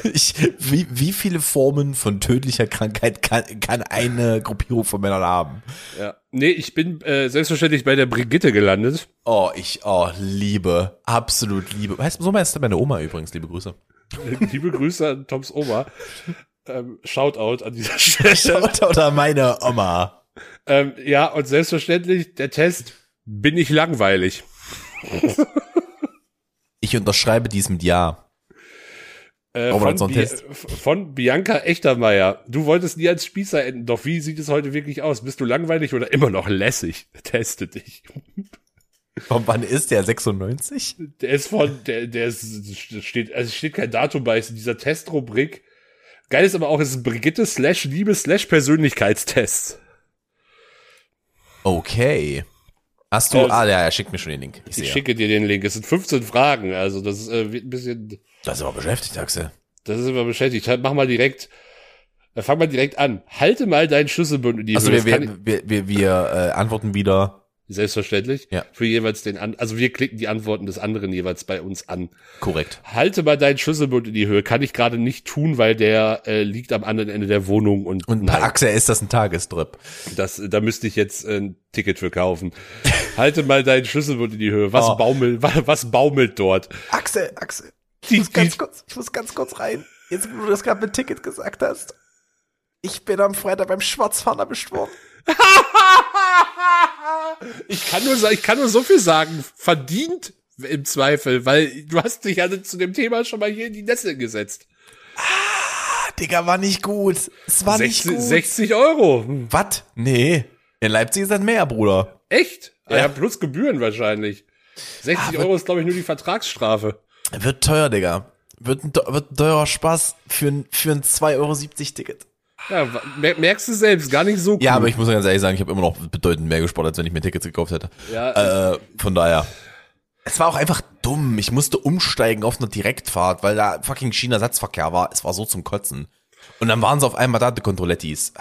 Ich, wie, wie viele Formen von tödlicher Krankheit kann, kann eine Gruppierung von Männern haben? Ja. Nee, ich bin äh, selbstverständlich bei der Brigitte gelandet. Oh, ich, oh, Liebe. Absolut Liebe. Weißt du, so meinst du meine Oma übrigens, liebe Grüße. Liebe Grüße an Toms Oma. Ähm, Shoutout an dieser Stelle. Schaut oder meine Oma. ähm, ja, und selbstverständlich der Test, bin ich langweilig. Ich unterschreibe dies mit Ja. Äh, von, Bi von Bianca Echtermeier. Du wolltest nie als Spießer enden, doch wie sieht es heute wirklich aus? Bist du langweilig oder immer noch lässig? Teste dich. Von wann ist der? 96? Der ist von, der, der ist, steht, also es steht kein Datum bei, ist in dieser Testrubrik. Geil ist aber auch, es ist Brigitte slash Liebe slash Persönlichkeitstest. Okay. Hast du, Äh, ah, ja, er schickt mir schon den Link. Ich Ich schicke dir den Link. Es sind 15 Fragen, also das äh, wird ein bisschen, Das ist aber beschäftigt, Axel. das ist immer beschäftigt. Halt, Mach mal direkt, äh, fang mal direkt an. Halte mal deinen Schlüsselbund in die Also Höhe. wir, wir, wir, wir, wir äh, antworten wieder. Ich- Selbstverständlich. Ja. Für jeweils den an, also wir klicken die Antworten des anderen jeweils bei uns an. Korrekt. Halte mal deinen Schlüsselbund in die Höhe. Kann ich gerade nicht tun, weil der äh, liegt am anderen Ende der Wohnung und, Und bei. Axel ist das ein Tagestrip. Das, da müsste ich jetzt äh, ein Ticket für kaufen. Halte mal deinen Schlüsselbund in die Höhe. Was Oh. baumelt, wa- was baumelt dort? Axel, Axel. Ich muss ganz kurz, ich muss ganz kurz rein. Jetzt, wo du das gerade mit Ticket gesagt hast. Ich bin am Freitag beim Schwarzfahren erwischt worden. Ich kann nur, ich kann nur so viel sagen. Verdient im Zweifel, weil du hast dich ja zu dem Thema schon mal hier in die Nässe gesetzt. Ah, Digga, war nicht gut. Es war nicht 60, gut. 60 Euro. Hm, Was? Nee. In Leipzig ist das mehr, Bruder. Echt? Ah, Ja. ja, plus Gebühren wahrscheinlich. 60 Ah, Euro ist, glaube ich, nur die Vertragsstrafe. Wird teuer, Digga. Wird ein, wird ein teurer Spaß für ein, für ein 2,70 Euro Ticket. Ja, merkst du selbst, gar nicht so cool. Ja, aber ich muss ganz ehrlich sagen, ich habe immer noch bedeutend mehr gespart, als wenn ich mir Tickets gekauft hätte. Ja, Äh, von daher. Es war auch einfach dumm. Ich musste umsteigen auf eine Direktfahrt, weil da fucking China-Satzverkehr war. Es war so zum Kotzen. Und dann waren sie auf einmal da, die Controlettis.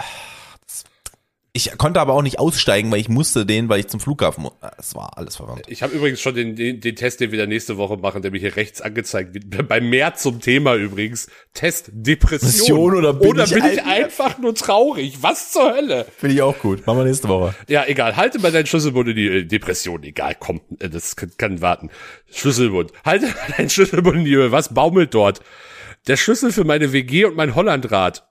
Ich konnte aber auch nicht aussteigen, weil ich musste den, weil ich zum Flughafen muss. Es war alles verwandt. Ich habe übrigens schon den, den, den Test, den wir dann nächste Woche machen, der mir hier rechts angezeigt wird. Bei mehr zum Thema übrigens. Test Depression. Depression oder bin ich bin ich ein- einfach nur traurig? Was zur Hölle? Finde ich auch gut. Machen wir nächste Woche. Ja, egal. Halte mal deinen Schlüsselbund in die äh, Depression. Egal, komm, äh, das kann, kann warten. Schlüsselbund. Halte mal deinen Schlüsselbund in die. Was baumelt dort? Der Schlüssel für meine WG und mein Hollandrad.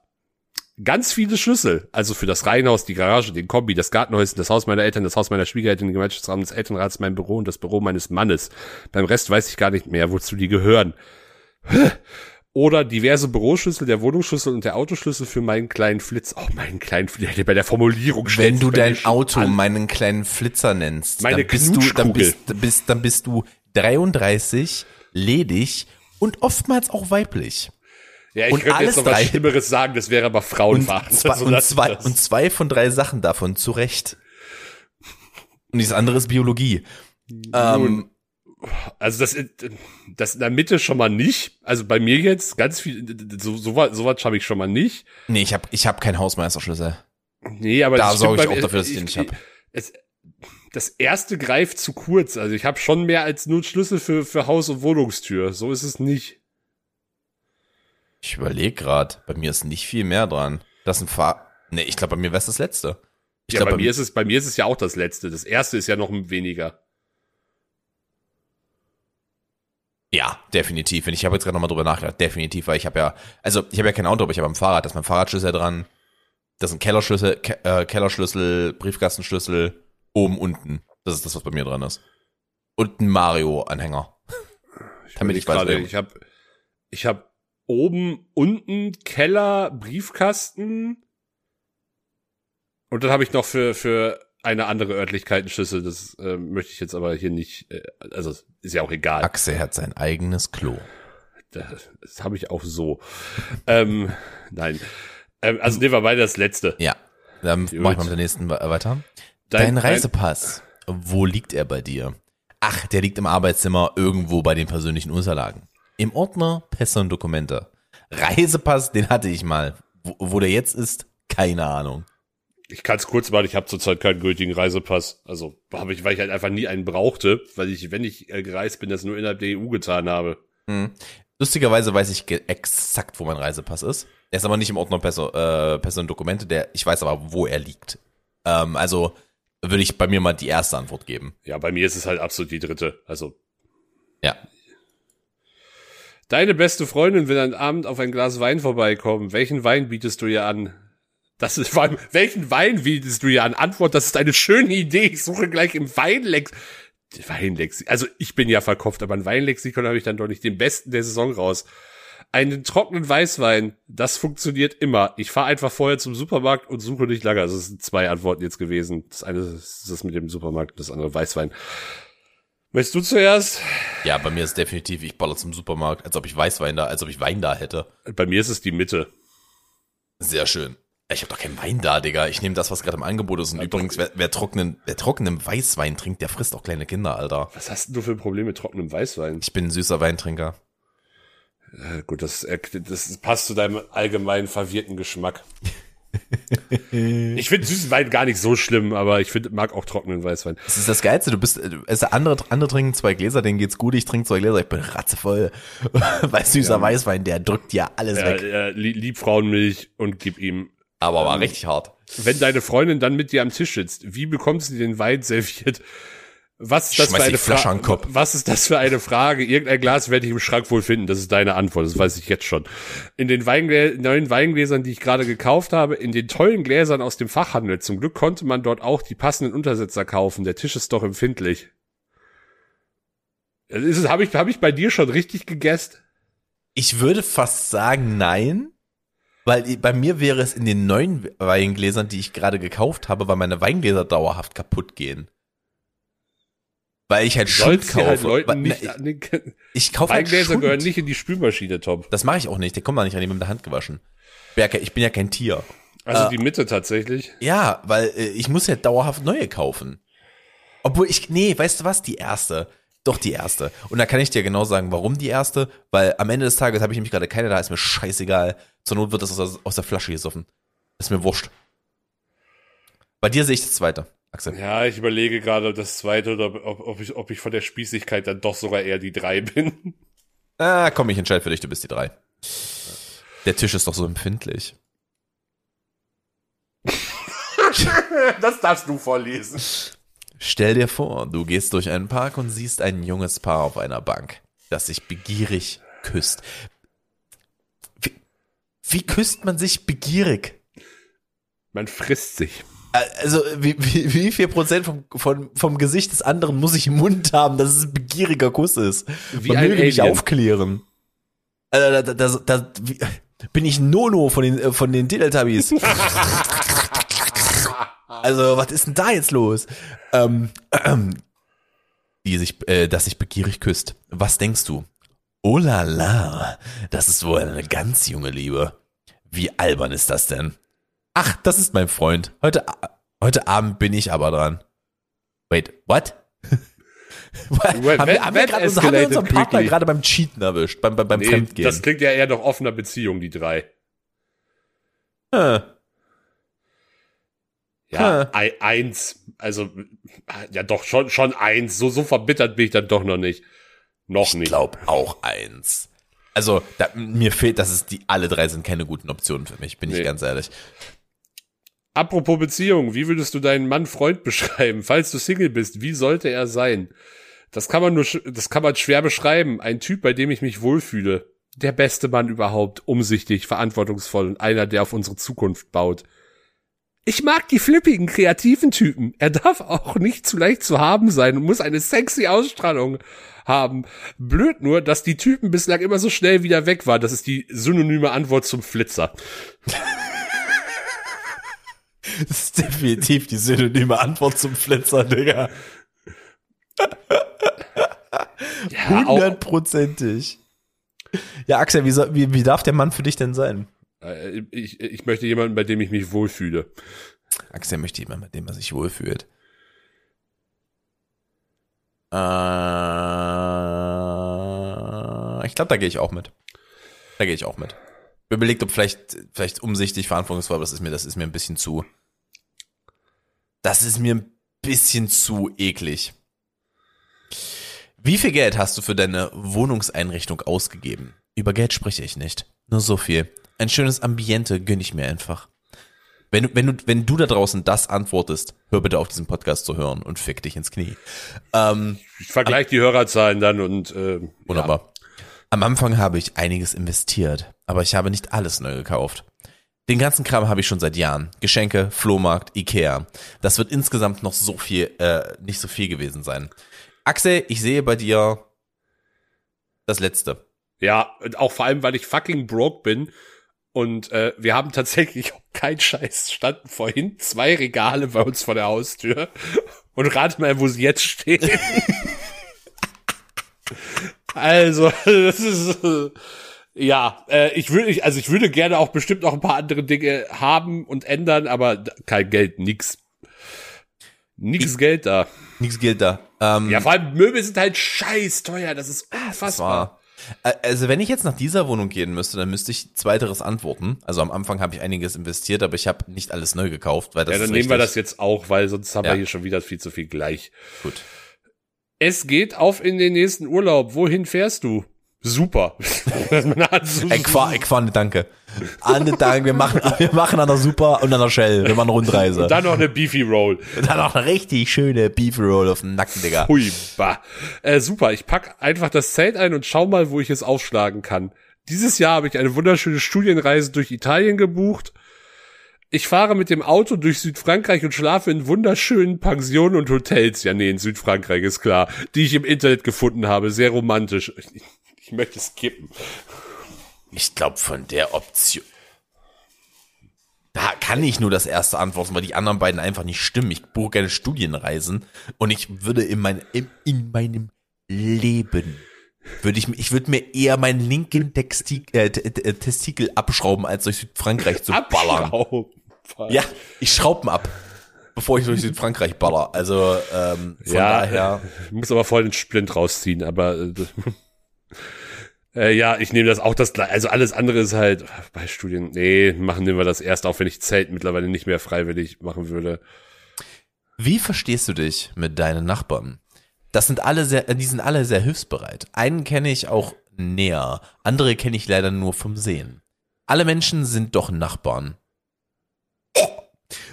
Ganz viele Schlüssel. Also für das Reihenhaus, die Garage, den Kombi, das Gartenhäuschen, das Haus meiner Eltern, das Haus meiner Schwiegereltern, den Gemeinschaftsraum des Elternrats, mein Büro und das Büro meines Mannes. Beim Rest weiß ich gar nicht mehr, wozu die gehören. Oder diverse Büroschlüssel, der Wohnungsschlüssel und der Autoschlüssel für meinen kleinen Flitz. Oh, meinen kleinen Flitz. Bei der Formulierung Wenn du dein Auto an. meinen kleinen Flitzer nennst, Meine dann bist du, dann bist, bist, dann bist du 33, ledig und oftmals auch weiblich. Ja, ich und könnte alles jetzt noch was. Schlimmeres sagen, das wäre aber Und Frauenverachtend. zwei, Also und, zwei, und zwei von drei Sachen davon zu Recht. Und das andere ist Biologie. Ähm, Also das, das in der Mitte schon mal nicht. Also bei mir jetzt ganz viel, so, so, was- so was habe ich schon mal nicht. Nee, ich habe ich hab keinen Hausmeisterschlüssel. Nee, aber Da sorge ich bei auch dafür, dass ich den nicht hab. Es, das erste greift zu kurz. Also ich habe schon mehr als nur einen Schlüssel für, für Haus- und Wohnungstür. So ist es nicht. Ich überlege gerade, bei mir ist nicht viel mehr dran. Das ist ein Fahr... Nee, ich glaube, bei mir wäre es das letzte. Ich ja, glaub, bei mir ist es, bei mir ist es ja auch das letzte. Das erste ist ja noch weniger. Ja, definitiv. Wenn ich habe jetzt gerade nochmal drüber nachgedacht, definitiv, weil ich habe ja, also ich habe ja kein Auto, aber ich habe ein Fahrrad, da ist mein Fahrradschlüssel dran. Das sind Kellerschlüssel, Ke äh, Kellerschlüssel, Briefkastenschlüssel, oben, unten. Das ist das, was bei mir dran ist. Und ein Mario-Anhänger. Damit ich weiß, gerade, wer- ich habe ich hab oben, unten Keller, Briefkasten und dann habe ich noch für für eine andere Örtlichkeit einen Schlüssel. Das äh, möchte ich jetzt aber hier nicht. Äh, also ist ja auch egal. Axel hat sein eigenes Klo. Das, das habe ich auch so. ähm, nein. Ähm, also nehmen wir beide das letzte. Ja, dann Gut. mach ich mal mit der nächsten we- weiter. Dein, Reisepass, wo liegt er bei dir? Ach, der liegt im Arbeitszimmer irgendwo bei den persönlichen Unterlagen. Im Ordner Pässe und Dokumente. Reisepass, den hatte ich mal. Wo, wo der jetzt ist, keine Ahnung. Ich kann es kurz machen, ich habe zurzeit keinen gültigen Reisepass. Also habe ich, weil ich halt einfach nie einen brauchte, weil ich, wenn ich äh, gereist bin, das nur innerhalb der EU getan habe. Hm. Lustigerweise weiß ich exakt, wo mein Reisepass ist. Er ist aber nicht im Ordner Pässe, äh, Pässe und Dokumente, der, ich weiß aber, wo er liegt. Ähm, also würde ich bei mir mal die erste Antwort geben. Ja, bei mir ist es halt absolut die dritte. Also Ja. Deine beste Freundin will am Abend auf ein Glas Wein vorbeikommen. Welchen Wein bietest du ihr an? Das ist vor allem, welchen Wein bietest du ihr an? Antwort, das ist eine schöne Idee. Ich suche gleich im Weinlex. Weinlexikon. Also ich bin ja verkauft, aber ein Weinlexikon habe ich dann doch nicht den besten der Saison raus. Einen trockenen Weißwein, das funktioniert immer. Ich fahre einfach vorher zum Supermarkt und suche nicht lange. Also es sind zwei Antworten jetzt gewesen. Das eine ist das mit dem Supermarkt, das andere Weißwein. Möchtest du zuerst? Ja, bei mir ist definitiv, ich baller zum Supermarkt, als ob ich Weißwein da, als ob ich Wein da hätte. Bei mir ist es die Mitte. Sehr schön. Ich habe doch keinen Wein da, Digga. Ich nehme das, was gerade im Angebot ist. Und Ja, übrigens, wer, wer, trockenen, wer trockenen Weißwein trinkt, der frisst auch kleine Kinder, Alter. Was hast denn du für ein Problem mit trockenem Weißwein? Ich bin ein süßer Weintrinker. Äh, gut, das, das passt zu deinem allgemein verwirrten Geschmack. Ich finde süßen Wein gar nicht so schlimm, aber ich find, mag auch trockenen Weißwein. Das ist das Geilste. Du bist, du- also andere, andere trinken zwei Gläser, denen geht's gut. Ich trinke zwei Gläser, ich bin ratzevoll. Weil süßer Weißwein, der drückt ja alles Äh, weg. äh, lieb Frauenmilch und gib ihm. Aber war richtig hart. Wenn deine Freundin dann mit dir am Tisch sitzt, wie bekommt sie den Wein serviert? Was ist das Schmeiß für eine Flasche Fra- an den Kopf. Was ist das für eine Frage? Irgendein Glas werde ich im Schrank wohl finden. Das ist deine Antwort. Das weiß ich jetzt schon. In den Weinglä neuen Weingläsern, die ich gerade gekauft habe, in den tollen Gläsern aus dem Fachhandel. Zum Glück konnte man dort auch die passenden Untersetzer kaufen. Der Tisch ist doch empfindlich. Habe ich, hab ich bei dir schon richtig gegessen? Ich würde fast sagen, nein. Weil bei mir wäre es in den neuen Weingläsern, die ich gerade gekauft habe, weil meine Weingläser dauerhaft kaputt gehen. Weil ich halt du halt kaufe. Leuten Weil- nicht na, an den ich kaufe halt Weingläser Schund. gehören nicht in die Spülmaschine, Tom. Das mache ich auch nicht. Der kommt da nicht rein, die mit der Hand gewaschen. Berke, ich bin ja kein Tier. Also Äh, die Mitte tatsächlich. Ja, weil äh, ich muss ja dauerhaft neue kaufen. Obwohl ich, nee, weißt du was? Die erste. Doch die erste. Und da kann ich dir genau sagen, warum die erste. Weil am Ende des Tages habe ich nämlich gerade keine da, ist mir scheißegal. Zur Not wird das aus, der- aus der Flasche gesoffen. Ist mir wurscht. Bei dir sehe ich das zweite, Axel. Ja, ich überlege gerade das zweite oder ob, ob, ich, ob ich von der Spießigkeit dann doch sogar eher die drei bin. Ah, komm, ich entscheide für dich, du bist die drei. Der Tisch ist doch so empfindlich. Das darfst du vorlesen. Stell dir vor, du gehst durch einen Park und siehst ein junges Paar auf einer Bank, das sich begierig küsst. Wie, wie küsst man sich begierig? Man frisst sich. Also, wie, wie, wie viel Prozent vom, von, vom Gesicht des anderen muss ich im Mund haben, dass es ein begieriger Kuss ist? Wie Man ein möge mich aufklären. Also, da, da, da, da, wie, bin ich Nono von den, äh, von den Teletubbies? also, was ist denn da jetzt los? Ähm, ähm, die sich, äh, dass sich begierig küsst. Was denkst du? Oh la la, das ist wohl eine ganz junge Liebe. Wie albern ist das denn? Ach, das ist mein Freund. Heute, heute Abend bin ich aber dran. Wait, what? haben, wir, haben, wir grad, haben wir unseren Partner quickly. gerade beim Cheaten erwischt, beim, beim, beim Nee, Fremdgehen? das klingt ja eher nach offener Beziehung, die drei. Äh, Ja, ei- eins. Also, ja doch, schon, schon eins. So, so verbittert bin ich dann doch noch nicht. Noch ich nicht. glaube auch eins. Also, da, mir fehlt, dass es die, alle drei sind keine guten Optionen für mich, bin ich Nee. ganz ehrlich. Apropos Beziehung, wie würdest du deinen Mann Freund beschreiben? Falls du Single bist, wie sollte er sein? Das kann man nur, das kann man schwer beschreiben. Ein Typ, bei dem ich mich wohlfühle. Der beste Mann überhaupt, umsichtig, verantwortungsvoll und einer, der auf unsere Zukunft baut. Ich mag die flippigen, kreativen Typen. Er darf auch nicht zu leicht zu haben sein und muss eine sexy Ausstrahlung haben. Blöd nur, dass die Typen bislang immer so schnell wieder weg waren. Das ist die synonyme Antwort zum Flitzer. Das ist definitiv die synonyme Antwort zum Flitzer, Digga. Hundertprozentig. Ja, Axel, wie, wie, wie darf der Mann für dich denn sein? Äh, Ich, ich möchte jemanden, bei dem ich mich wohlfühle. Axel möchte jemand, mit dem er sich wohlfühlt. Äh, ich glaube, da gehe ich auch mit. Da gehe ich auch mit. Überlegt, ob vielleicht, vielleicht umsichtig, verantwortungsvoll, aber das ist mir, das ist mir ein bisschen zu. Das ist mir ein bisschen zu eklig. Wie viel Geld hast du für deine Wohnungseinrichtung ausgegeben? Über Geld spreche ich nicht. Nur so viel. Ein schönes Ambiente gönne ich mir einfach. Wenn du, wenn du, wenn du da draußen das antwortest, hör bitte auf diesen Podcast zu hören und fick dich ins Knie. Ähm, Ich vergleiche die Hörerzahlen dann und äh, wunderbar. Am Anfang habe ich einiges investiert, aber ich habe nicht alles neu gekauft. Den ganzen Kram habe ich schon seit Jahren. Geschenke, Flohmarkt, Ikea. Das wird insgesamt noch so viel, äh, nicht so viel gewesen sein. Axel, ich sehe bei dir das Letzte. Ja, und auch vor allem, weil ich fucking broke bin. Und äh, wir haben tatsächlich auch keinen Scheiß. Standen vorhin zwei Regale bei uns vor der Haustür. Und rate mal, wo sie jetzt stehen. also, das ist äh, ja, äh, ich würde, also ich würde gerne auch bestimmt noch ein paar andere Dinge haben und ändern, aber kein Geld, nix. Nix Geld da. Nichts gilt da. Ähm, Ja, vor allem Möbel sind halt scheiß teuer, das ist Das unfassbar. Ä- Also wenn ich jetzt nach dieser Wohnung gehen müsste, dann müsste ich zweiteres antworten. Also am Anfang habe ich einiges investiert, aber ich habe nicht alles neu gekauft, weil das Ja, dann nehmen wir das jetzt auch, weil sonst haben Ja. wir hier schon wieder viel zu viel gleich. gut. Es geht auf in den nächsten Urlaub. Wohin fährst du? Super. Ey, Qua, ey, Quanne, danke. Anne, danke. Wir machen, wir machen an der Super und an der Shell. Wir machen eine Rundreise. Dann noch eine Beefy Roll. Dann noch eine richtig schöne Beef Roll auf den Nacken, Digga. Hui, bah. Äh, super, ich pack einfach das Zelt ein und schau mal, wo ich es aufschlagen kann. Dieses Jahr habe ich eine wunderschöne Studienreise durch Italien gebucht. Ich fahre mit dem Auto durch Südfrankreich und schlafe in wunderschönen Pensionen und Hotels. Ja, nee, in Südfrankreich ist klar. Die ich im Internet gefunden habe. Sehr romantisch. Ich, ich möchte skippen. Ich glaube, von der Option. Da kann ich nur das erste antworten, weil die anderen beiden einfach nicht stimmen. Ich buche gerne Studienreisen und ich würde in, mein, in, in meinem Leben würde ich, ich würde mir eher meinen linken Textik, äh, Testikel abschrauben, als durch Südfrankreich zu ballern. Abschrauben. Ja, ich schraube ab, bevor ich durch Südfrankreich baller. Also ähm, von ja, daher. Ich muss aber voll den Splint rausziehen, aber äh, äh, ja, ich nehme das auch das gleiche. Also alles andere ist halt bei Studien, nee, machen wir das erst, auch wenn ich Zelt mittlerweile nicht mehr freiwillig machen würde. Wie verstehst du dich mit deinen Nachbarn? Das sind alle sehr, die sind alle sehr hilfsbereit. Einen kenne ich auch näher, andere kenne ich leider nur vom Sehen. Alle Menschen sind doch Nachbarn.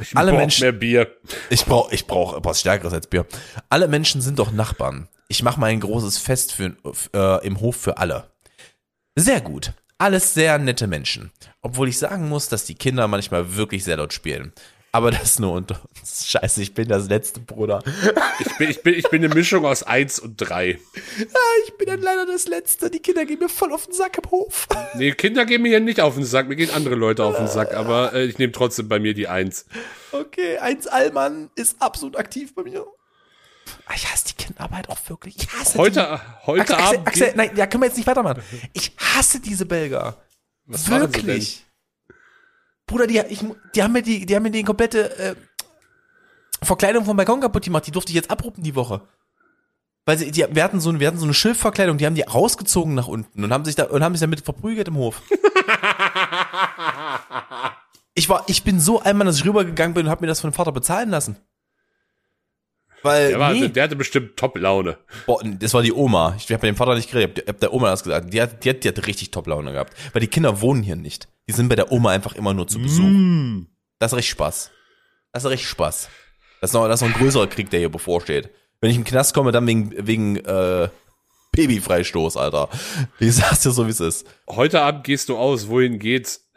Ich Alle brauch Menschen- mehr Bier. Ich brauche ich brauch was Stärkeres als Bier. Alle Menschen sind doch Nachbarn. Ich mache mal ein großes Fest für, äh, im Hof für alle. Sehr gut. Alles sehr nette Menschen. Obwohl ich sagen muss, dass die Kinder manchmal wirklich sehr laut spielen. Aber das nur unter uns. Scheiße, ich bin das letzte Bruder. Ich bin, ich bin, ich bin eine Mischung aus eins und drei. Ich bin dann leider das Letzte. Die Kinder gehen mir voll auf den Sack im Hof. Nee, Kinder gehen mir hier nicht auf den Sack, mir gehen andere Leute auf den Sack, aber äh, ich nehme trotzdem bei mir die eins. Okay, eins Allmann ist absolut aktiv bei mir. Ah, Ich hasse die Kinderarbeit auch wirklich. Ich hasse die. Heute, heute Axel, Abend. Axel, nein, ja, können wir jetzt nicht weitermachen. Ich hasse diese Belger. Was Wirklich. Bruder, die, ich, die haben mir die, die haben mir die komplette äh, Verkleidung vom Balkon kaputt gemacht. Die durfte ich jetzt abruppen die Woche. Weil sie, die, wir hatten so, wir hatten so eine Schilfverkleidung, die haben die rausgezogen nach unten und haben sich da, und haben sich damit verprügelt im Hof. ich war, ich bin so einmal, dass ich rübergegangen bin und habe mir das von dem Vater bezahlen lassen. Weil, Der, war, nee, der hatte bestimmt Top-Laune. das war die Oma. Ich habe mit dem Vater nicht geredet, ich hab der Oma das gesagt. Die hat, die hat, die hat richtig Top-Laune gehabt. Weil die Kinder wohnen hier nicht. Die sind bei der Oma einfach immer nur zu Besuch. Mm. Das ist richtig Spaß. Das ist richtig Spaß. Das ist noch, das ist noch ein größerer Krieg, der hier bevorsteht. Wenn ich in den Knast komme, dann wegen, wegen äh, Babyfreistoß, Alter. Ich sag's dir so, wie es ist. Heute Abend gehst du aus. Wohin geht's?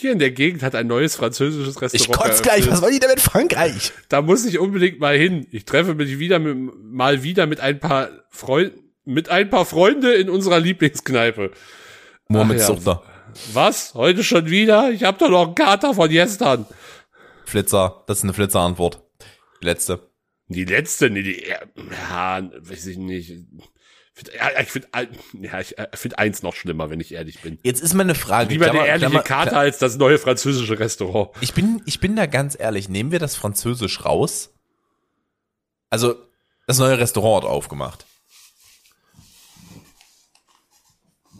Hier in der Gegend hat ein neues französisches Restaurant. Ich kotz gleich, eröffnet. was war die denn mit Frankreich? Da muss ich unbedingt mal hin. Ich treffe mich wieder mit, mal wieder mit ein paar Freunden, mit ein paar Freunde in unserer Lieblingskneipe. Mohamed ja. Suchter. Was? Heute schon wieder? Ich hab doch noch einen Kater von gestern. Flitzer. Das ist eine Flitzer-Antwort. Die letzte. Die letzte, nee, die, ja, weiß ich nicht. Find- Ja, ich finde ja, ich äh, find eins noch schlimmer, wenn ich ehrlich bin. Jetzt ist meine Frage. Lieber Klammer- der ehrliche Klammer- Kater als das neue französische Restaurant. Ich bin, ich bin da ganz ehrlich. Nehmen wir das Französisch raus? Also, das neue Restaurant hat aufgemacht.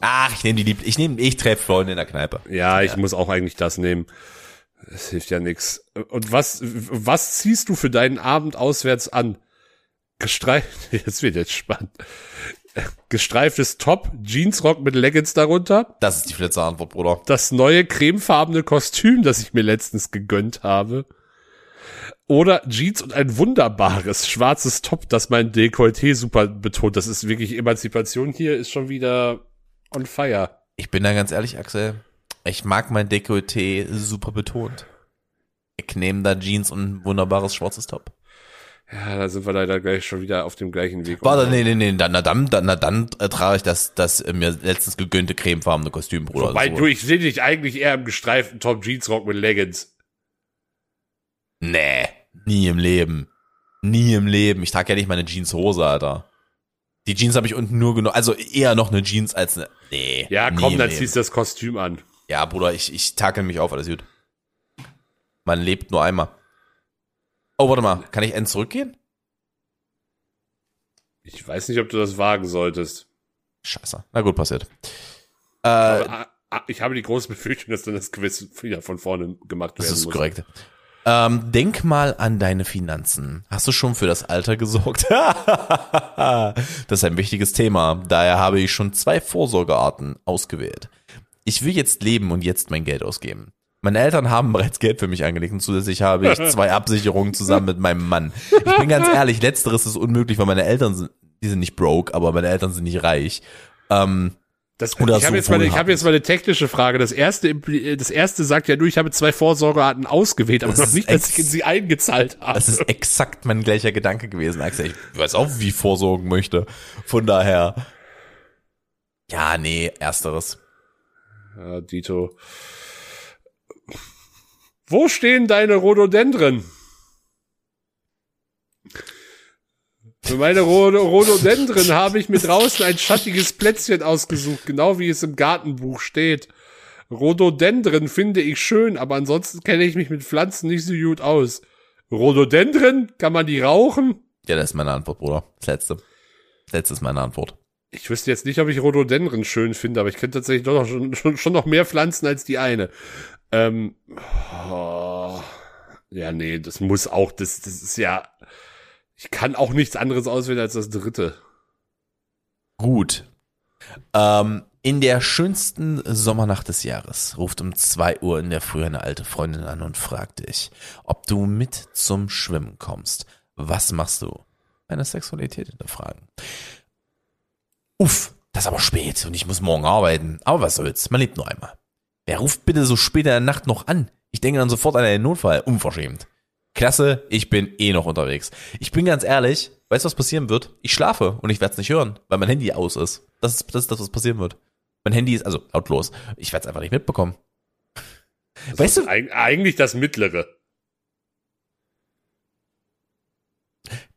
Ach, ich nehme die Lieb, ich nehme, ich treffe Freunde in der Kneipe. Ja, ich muss auch eigentlich das nehmen. Das hilft ja nix. Und was, was ziehst du für deinen Abend auswärts an? Gestreift, jetzt wird jetzt spannend. Gestreiftes Top, Jeansrock mit Leggings darunter, Das ist die Flitzer-Antwort, Bruder. das neue cremefarbene Kostüm, das ich mir letztens gegönnt habe. Oder Jeans und ein wunderbares schwarzes Top, das mein Dekolleté super betont. Das ist wirklich Emanzipation hier, ist schon wieder on fire. Ich bin da ganz ehrlich, Axel. Ich mag mein Dekolleté super betont. Ich nehme da Jeans und ein wunderbares schwarzes Top. Ja, da sind wir leider gleich schon wieder auf dem gleichen Weg. Warte, nee, nee, nee, dann, na dann, dann, na dann äh, trage ich das, das äh, mir letztens gegönnte cremefarbene Kostüm, Bruder. Wobei So. du, ich sehe dich eigentlich eher im gestreiften Top Jeansrock mit Leggings. Nee, nie im Leben. Nie im Leben. Ich trage ja nicht meine Jeanshose, Alter. Die Jeans habe ich unten nur genommen. Also eher noch eine Jeans als eine. Nee. Ja, komm, dann ziehst du das Kostüm an. Ja, Bruder, ich, ich takel mich auf, alles gut. Man lebt nur einmal. Oh, warte mal. Kann ich end zurückgehen? Ich weiß nicht, ob du das wagen solltest. Scheiße. Na gut, passiert. Äh, Aber, ah, ah, ich habe die große Befürchtung, dass dann das Quiz wieder von vorne gemacht das werden ist muss. korrekt. Ähm, denk mal an deine Finanzen. Hast du schon für das Alter gesorgt? das ist ein wichtiges Thema. Daher habe ich schon zwei Vorsorgearten ausgewählt. Ich will jetzt leben und jetzt mein Geld ausgeben. Meine Eltern haben bereits Geld für mich angelegt und zusätzlich habe ich zwei Absicherungen zusammen mit meinem Mann. Ich bin ganz ehrlich, letzteres ist unmöglich, weil meine Eltern sind, die sind nicht broke, aber meine Eltern sind nicht reich. Ähm, Das, ich habe so jetzt, mal, ich hab jetzt mal eine technische Frage. Das erste, das erste sagt ja nur, ich habe zwei Vorsorgearten ausgewählt, aber Das noch ist nicht, dass ich in sie eingezahlt habe. Das ist exakt mein gleicher Gedanke gewesen, Axel. Ich weiß auch, wie ich vorsorgen möchte. Von daher. Ja, nee, ersteres. Ja, Dito. Wo stehen deine Rhododendren? Für meine Rhodo Rhododendren habe ich mir draußen ein schattiges Plätzchen ausgesucht, genau wie es im Gartenbuch steht. Rhododendren finde ich schön, aber ansonsten kenne ich mich mit Pflanzen nicht so gut aus. Rhododendren? Kann man die rauchen? Ja, das ist meine Antwort, Bruder. Das letzte. Das letzte ist meine Antwort. Ich wüsste jetzt nicht, ob ich Rhododendren schön finde, aber ich kenne tatsächlich doch noch schon, schon, schon noch mehr Pflanzen als die eine. Ähm, oh, ja, nee, das muss auch, das, das ist ja, ich kann auch nichts anderes auswählen als das dritte. Gut. Ähm, in der schönsten Sommernacht des Jahres ruft um zwei Uhr in der Früh eine alte Freundin an und fragt dich, ob du mit zum Schwimmen kommst. Was machst du? Deine Sexualität hinterfragen. Uff, das ist aber spät und ich muss morgen arbeiten. Aber was soll's, man lebt nur einmal. Wer ruft bitte so spät in der Nacht noch an? Ich denke dann sofort an einen Notfall. Unverschämt. Klasse, ich bin eh noch unterwegs. Ich bin ganz ehrlich, weißt du, was passieren wird? Ich schlafe und ich werde es nicht hören, weil mein Handy aus ist. Das ist das, ist das was passieren wird. Mein Handy ist also lautlos. Ich werde es einfach nicht mitbekommen. Das Weißt du- eig- eigentlich das mittlere.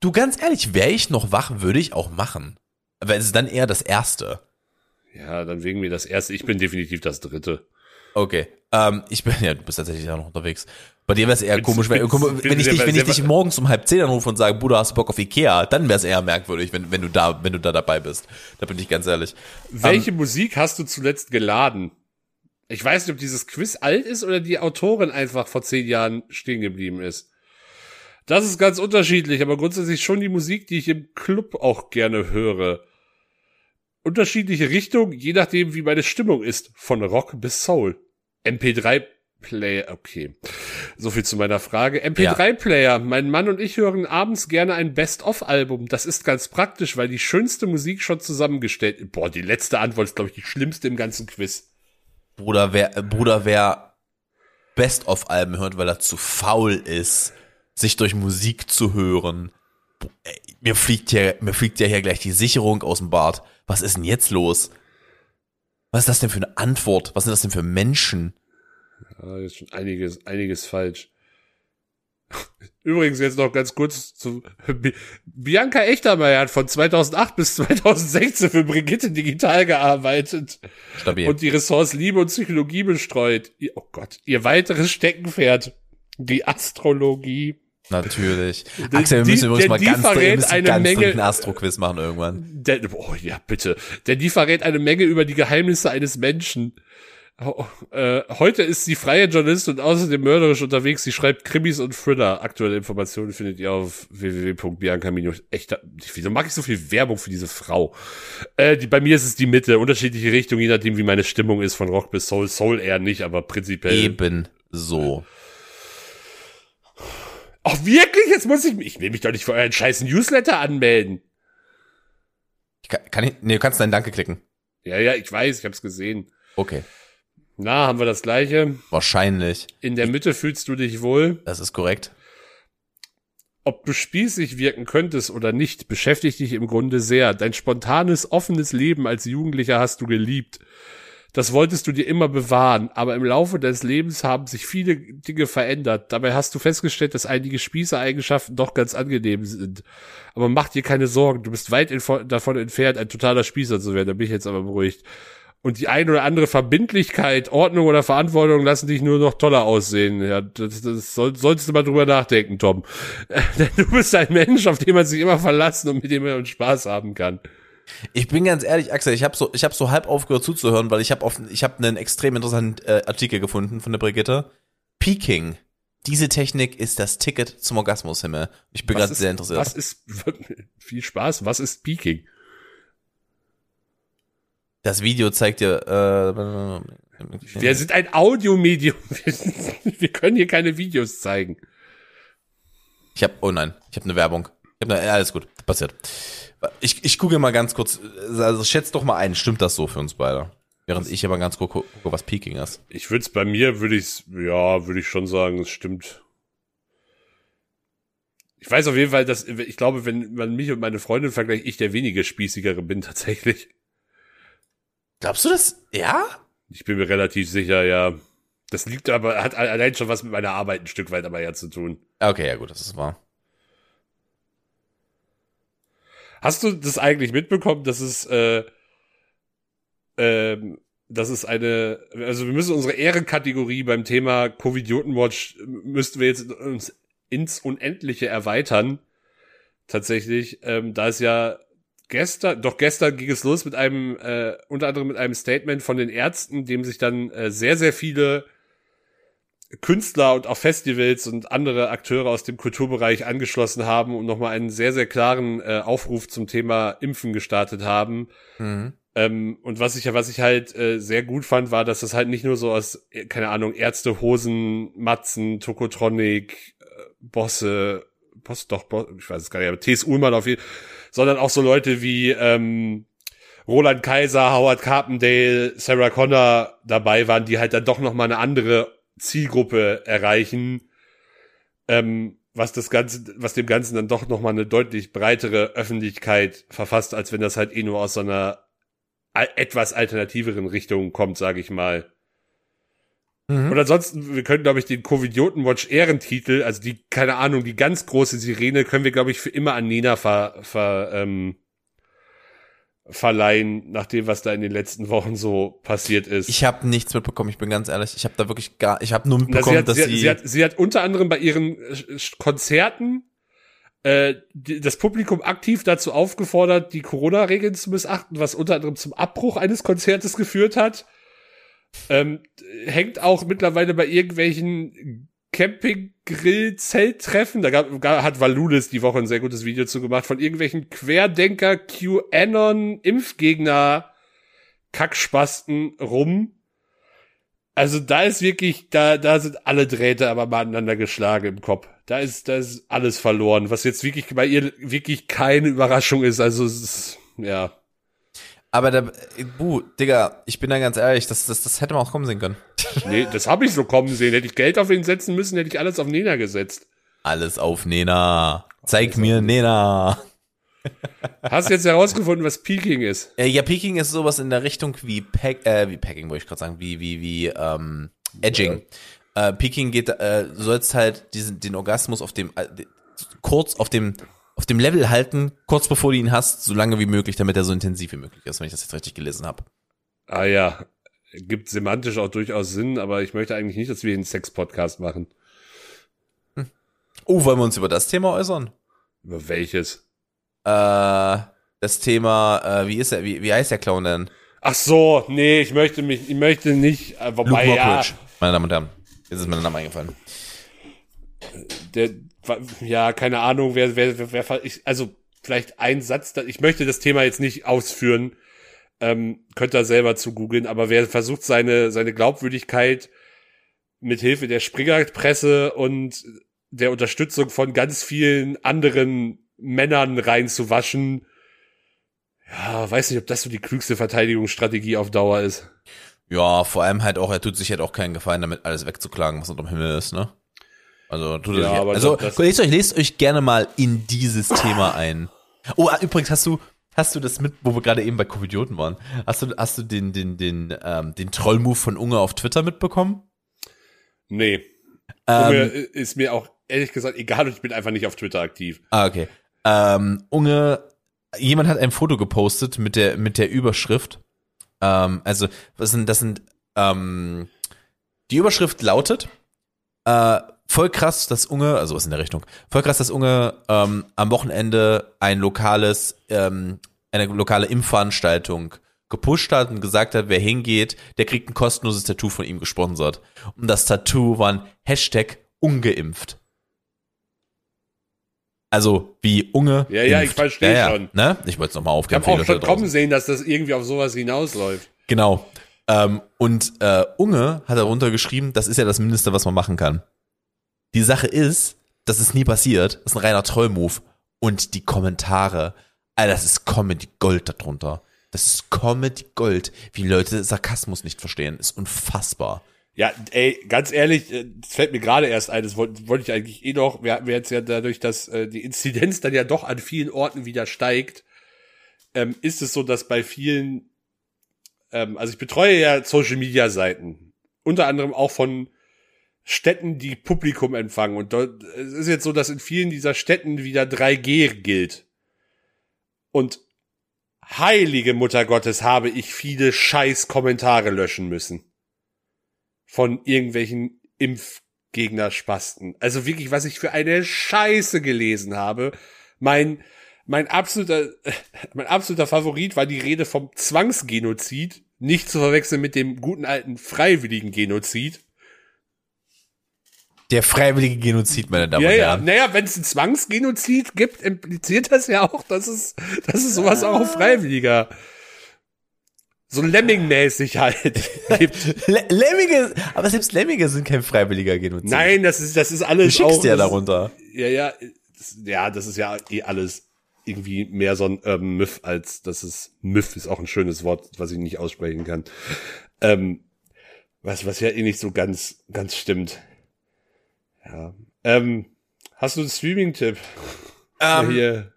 Du, ganz ehrlich, wäre ich noch wach, würde ich auch machen. Aber es ist dann eher das Erste. Ja, dann wegen mir das erste. Ich bin definitiv das dritte. Okay. Ähm, ich bin, ja, du bist tatsächlich auch noch unterwegs. Bei dir wäre es eher Bin- komisch, wenn, bin- wenn ich dich, wenn ich dich morgens um halb zehn anrufe und sage, Bruder, hast du Bock auf Ikea, dann wäre es eher merkwürdig, wenn, wenn du da, wenn du da dabei bist. Da bin ich ganz ehrlich. Welche Musik hast du zuletzt geladen? Ich weiß nicht, ob dieses Quiz alt ist oder die Autorin einfach vor zehn Jahren stehen geblieben ist. Das ist ganz unterschiedlich, aber grundsätzlich schon die Musik, die ich im Club auch gerne höre. Unterschiedliche Richtungen, je nachdem, wie meine Stimmung ist. Von Rock bis Soul. MP3 Player, okay. So viel zu meiner Frage. MP3 Player. Mein Mann und ich hören abends gerne ein Best-of-Album. Das ist ganz praktisch, weil die schönste Musik schon zusammengestellt. Boah, die letzte Antwort ist, glaube ich, die schlimmste im ganzen Quiz. Bruder, wer, äh, Bruder, wer Best-of-Alben hört, weil er zu faul ist, sich durch Musik zu hören. Ey, Mir fliegt ja, mir fliegt ja hier gleich die Sicherung aus dem Bart. Was ist denn jetzt los? Was ist das denn für eine Antwort? Was sind das denn für Menschen? Ja, ist schon einiges, einiges falsch. Übrigens jetzt noch ganz kurz zu Bi- Bianca Echtermeier hat von 2008 bis 2016 für Brigitte Digital gearbeitet Stabil. und die Ressorts Liebe und Psychologie bestreut. Oh Gott, ihr weiteres Steckenpferd, die Astrologie. Natürlich. Axel, wir müssen die- übrigens mal ganz, wir müssen eine ganz Menge- Astro-Quiz machen irgendwann. Der, oh ja, bitte. Denn die verrät eine Menge über die Geheimnisse eines Menschen. Oh, äh, heute ist sie freie Journalistin und außerdem mörderisch unterwegs. Sie schreibt Krimis und Thriller. Aktuelle Informationen findet ihr auf www.bianca Echter. Wieso mag ich so viel Werbung für diese Frau? Äh, die, bei mir ist es die Mitte. Unterschiedliche Richtungen, je nachdem, wie meine Stimmung ist, von Rock bis Soul. Soul eher nicht, aber prinzipiell. Eben so. Ach, wirklich? Jetzt muss ich mich, ich will mich doch nicht für euren scheiß Newsletter anmelden. Ich kann, kann ich, nee, du kannst deinen Danke klicken. Ja, ja, ich weiß, ich hab's gesehen. Okay. Na, haben wir das gleiche. Wahrscheinlich. In der Mitte fühlst du dich wohl. Das ist korrekt. Ob du spießig wirken könntest oder nicht, beschäftigt dich im Grunde sehr. Dein spontanes, offenes Leben als Jugendlicher hast du geliebt. Das wolltest du dir immer bewahren, aber im Laufe deines Lebens haben sich viele Dinge verändert. Dabei hast du festgestellt, dass einige Spießereigenschaften doch ganz angenehm sind. Aber mach dir keine Sorgen, du bist weit davon entfernt, ein totaler Spießer zu werden. Da bin ich jetzt aber beruhigt. Und die ein oder andere Verbindlichkeit, Ordnung oder Verantwortung lassen dich nur noch toller aussehen. Ja, das, das soll, solltest du mal drüber nachdenken, Tom. Denn du bist ein Mensch, auf den man sich immer verlassen und mit dem man Spaß haben kann. Ich bin ganz ehrlich, Axel, ich habe so, ich habe so halb aufgehört zuzuhören, weil ich habe habe einen extrem interessanten äh, Artikel gefunden von der Brigitte. Peaking. Diese Technik ist das Ticket zum Orgasmushimmel. Ich bin gerade sehr interessiert. Was ist, viel Spaß, was ist Peaking? Das Video zeigt dir. Äh, Wir sind ein Audiomedium. Wir, können hier keine Videos zeigen. Ich habe, oh nein, ich habe eine Werbung. Ich hab eine, alles gut, passiert. Ich, ich gucke mal ganz kurz, also schätz doch mal ein, stimmt das so für uns beide? Während ich aber ganz kurz gucke, was Peaking ist. Ich würde es bei mir, würde ich ja, würde ich schon sagen, es stimmt. Ich weiß auf jeden Fall, dass, ich glaube, wenn man mich und meine Freundin vergleicht, ich der weniger spießigere bin tatsächlich. Glaubst du das? Ja? Ich bin mir relativ sicher, ja. Das liegt aber, hat allein schon was mit meiner Arbeit ein Stück weit aber ja zu tun. Okay, ja gut, das ist wahr. Hast du das eigentlich mitbekommen, dass es, äh, ähm, dass es eine, also wir müssen unsere Ehrenkategorie beim Thema Covidiotenwatch, müssten wir jetzt uns ins Unendliche erweitern. Tatsächlich, ähm, da ist ja gestern, doch gestern ging es los mit einem, äh, unter anderem mit einem Statement von den Ärzten, dem sich dann äh, sehr, sehr viele Künstler und auch Festivals und andere Akteure aus dem Kulturbereich angeschlossen haben und nochmal einen sehr, sehr klaren äh, Aufruf zum Thema Impfen gestartet haben. Mhm. Ähm, und was ich, was ich halt äh, sehr gut fand, war, dass das halt nicht nur so aus, äh, keine Ahnung, Ärzte, Hosen, Matzen, Tokotronic, äh, Bosse, Boss, doch, Boss, ich weiß es gar nicht, aber T.S. Ullmann auf jeden sondern auch so Leute wie ähm, Roland Kaiser, Howard Carpendale, Sarah Connor dabei waren, die halt dann doch noch mal eine andere Zielgruppe erreichen, ähm, was das Ganze, was dem Ganzen dann doch noch mal eine deutlich breitere Öffentlichkeit verfasst, als wenn das halt eh nur aus so einer etwas alternativeren Richtung kommt, sage ich mal. Mhm. Und ansonsten, wir können, glaube ich, den Covidioten-Watch Ehrentitel, also die, keine Ahnung, die ganz große Sirene, können wir, glaube ich, für immer an Nena ver, ver, ähm, verleihen, nach dem, was da in den letzten Wochen so passiert ist. Ich habe nichts mitbekommen, ich bin ganz ehrlich. Ich habe da wirklich gar, ich habe nur Na, mitbekommen, sie, hat, dass sie, hat, sie, sie, hat, sie hat unter anderem bei ihren äh, Konzerten äh, das Publikum aktiv dazu aufgefordert, die Corona-Regeln zu missachten, was unter anderem zum Abbruch eines Konzertes geführt hat. Ähm, hängt auch mittlerweile bei irgendwelchen Camping-Grill-Zelttreffen. Da gab, hat Valulis die Woche ein sehr gutes Video zu gemacht von irgendwelchen Querdenker, QAnon, Impfgegner, Kackspasten rum. Also da ist wirklich, da, da sind alle Drähte aber mal aneinander geschlagen im Kopf. Da ist, da ist alles verloren, was jetzt wirklich bei ihr wirklich keine Überraschung ist. Also es ist, ja. Aber da, buh, Digga, ich bin da ganz ehrlich, das, das, das hätte man auch kommen sehen können. Nee, das habe ich so kommen sehen. Hätte ich Geld auf ihn setzen müssen, hätte ich alles auf Nena gesetzt. Alles auf Nena. Zeig mir Nena. Hast du jetzt herausgefunden, was Peking ist? Äh, ja, Peking ist sowas in der Richtung wie Pack, äh, wie Packing, wollte ich gerade sagen, wie, wie, wie, ähm, Edging. Äh, Peking geht, äh, sollst halt diesen, den Orgasmus auf dem, äh, kurz auf dem, auf dem Level halten, kurz bevor du ihn hast, so lange wie möglich, damit er so intensiv wie möglich ist, wenn ich das jetzt richtig gelesen habe. Ah ja, gibt semantisch auch durchaus Sinn, aber ich möchte eigentlich nicht, dass wir einen Sex-Podcast machen. Oh, wollen wir uns über das Thema äußern? Über welches? Äh, das Thema, äh, wie ist er, wie, wie heißt der Clown denn? Ach so, nee, ich möchte mich, ich möchte nicht, äh, wobei Luke ja. Meine Damen und Herren, jetzt ist mir der Name eingefallen. der, ja, keine Ahnung, wer, wer, wer, wer ich, also vielleicht ein Satz, ich möchte das Thema jetzt nicht ausführen, ähm, könnt ihr selber zu googeln, aber wer versucht seine, seine Glaubwürdigkeit mit Hilfe der Springerpresse und der Unterstützung von ganz vielen anderen Männern reinzuwaschen, ja, weiß nicht, ob das so die klügste Verteidigungsstrategie auf Dauer ist. Ja, vor allem halt auch, er tut sich halt auch keinen Gefallen damit, alles wegzuklagen, was unterm Himmel ist, ne? Also, tut Ja, sich, aber also, das- lest euch, lest euch gerne mal in dieses Thema ein. Oh, ah, übrigens, hast du, hast du das mit, wo wir gerade eben bei Covidioten waren, hast du, hast du den, den, den, ähm, den Trollmove von Unge auf Twitter mitbekommen? Nee. Ähm, Junge, ist mir auch ehrlich gesagt egal und ich bin einfach nicht auf Twitter aktiv. Ah, okay. Ähm, Unge, jemand hat ein Foto gepostet mit der, mit der Überschrift. Ähm, also, was sind, das sind, ähm, die Überschrift lautet, äh, voll krass, dass Unge, also was in der Richtung, voll krass, dass Unge ähm, am Wochenende ein lokales, ähm, eine lokale Impfveranstaltung gepusht hat und gesagt hat, wer hingeht, der kriegt ein kostenloses Tattoo von ihm gesponsert. Und das Tattoo war ein Hashtag ungeimpft. Also wie Unge. Ja, ja, ich impft. verstehe ja, ja, schon. Ne? Ich wollte es nochmal Ich aufklären. habe auch schon kommen sehen, dass das irgendwie auf sowas hinausläuft. Genau. Ähm, und äh, Unge hat darunter geschrieben, das ist ja das Mindeste, was man machen kann. Die Sache ist, das ist nie passiert. Das ist ein reiner Trollmove. Und die Kommentare, Alter, das ist Comedy Gold darunter. Das ist Comedy Gold. Wie Leute Sarkasmus nicht verstehen, ist unfassbar. Ja, ey, ganz ehrlich, äh, das fällt mir gerade erst ein, das wollte wollte ich eigentlich eh noch. Wir hatten jetzt ja dadurch, dass äh, die Inzidenz dann ja doch an vielen Orten wieder steigt, ähm, ist es so, dass bei vielen, ähm, also ich betreue ja Social Media Seiten, unter anderem auch von Städten, die Publikum empfangen. Und dort es ist jetzt so, dass in vielen dieser Städten wieder 3G gilt. Und heilige Mutter Gottes habe ich viele scheiß Kommentare löschen müssen von irgendwelchen Impfgegnerspasten. Also wirklich, was ich für eine Scheiße gelesen habe. Mein, mein absoluter, mein absoluter Favorit war die Rede vom Zwangsgenozid. Nicht zu verwechseln mit dem guten alten freiwilligen Genozid. Der freiwillige Genozid, meine Damen Ja, und ja. Herren. Naja, wenn es einen Zwangsgenozid gibt, impliziert das ja auch, dass es, dass es sowas auch auf freiwilliger, so Lemming-mäßig halt Lemminge, aber selbst Lemminge sind kein freiwilliger Genozid. Nein, das ist, das ist du alles schickst auch, ja das- darunter. Ja, ja, das, ja, das ist ja eh alles irgendwie mehr so ein Urban Myth als das ist Myth ist auch ein schönes Wort, was ich nicht aussprechen kann. Ähm, was was ja eh nicht so ganz ganz stimmt. Ja. Ähm, hast du einen Streaming-Tipp? Ähm, Hier.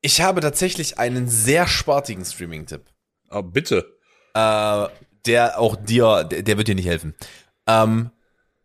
ich habe tatsächlich einen sehr spartigen Streaming-Tipp. Oh, bitte. äh, der auch dir, der, der wird dir nicht helfen. Ähm,